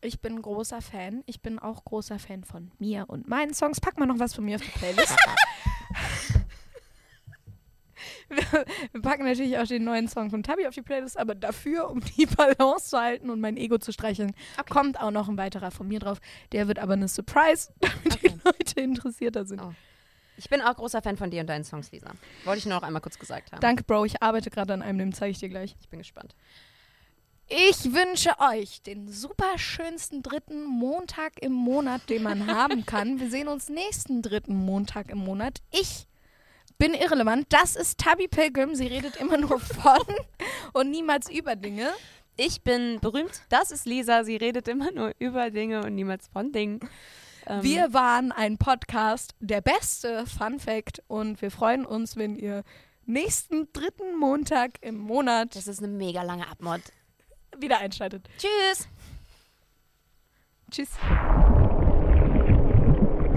ich bin großer Fan. Ich bin auch großer Fan von mir und meinen Songs. Pack mal noch was von mir auf die Playlist. wir, packen natürlich auch den neuen Song von Tabby auf die Playlist, aber dafür, um die Balance zu halten und mein Ego zu streicheln, Okay. kommt auch noch ein weiterer von mir drauf. Der wird aber eine Surprise, damit Okay. die Leute interessierter sind. Oh. Ich bin auch großer Fan von dir und deinen Songs, Lisa. Wollte ich nur noch einmal kurz gesagt haben. Danke, Bro. Ich arbeite gerade an einem, den zeige ich dir gleich. Ich bin gespannt. Ich wünsche euch den super schönsten dritten Montag im Monat, den man haben kann. Wir sehen uns nächsten dritten Montag im Monat. Ich bin irrelevant. Das ist Tabby Pilgrim. Sie redet immer nur von und niemals über Dinge. Ich bin berühmt. Das ist Lisa. Sie redet immer nur über Dinge und niemals von Dingen. Ähm, Wir waren ein Podcast, der beste Fun Fact. Und wir freuen uns, wenn ihr nächsten dritten Montag im Monat Das ist eine mega lange Abmod. wieder einschaltet. Tschüss. Tschüss.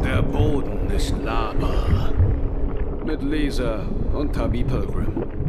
Der Boden ist Lava. Mit Lisa und Tabby Pilgrim.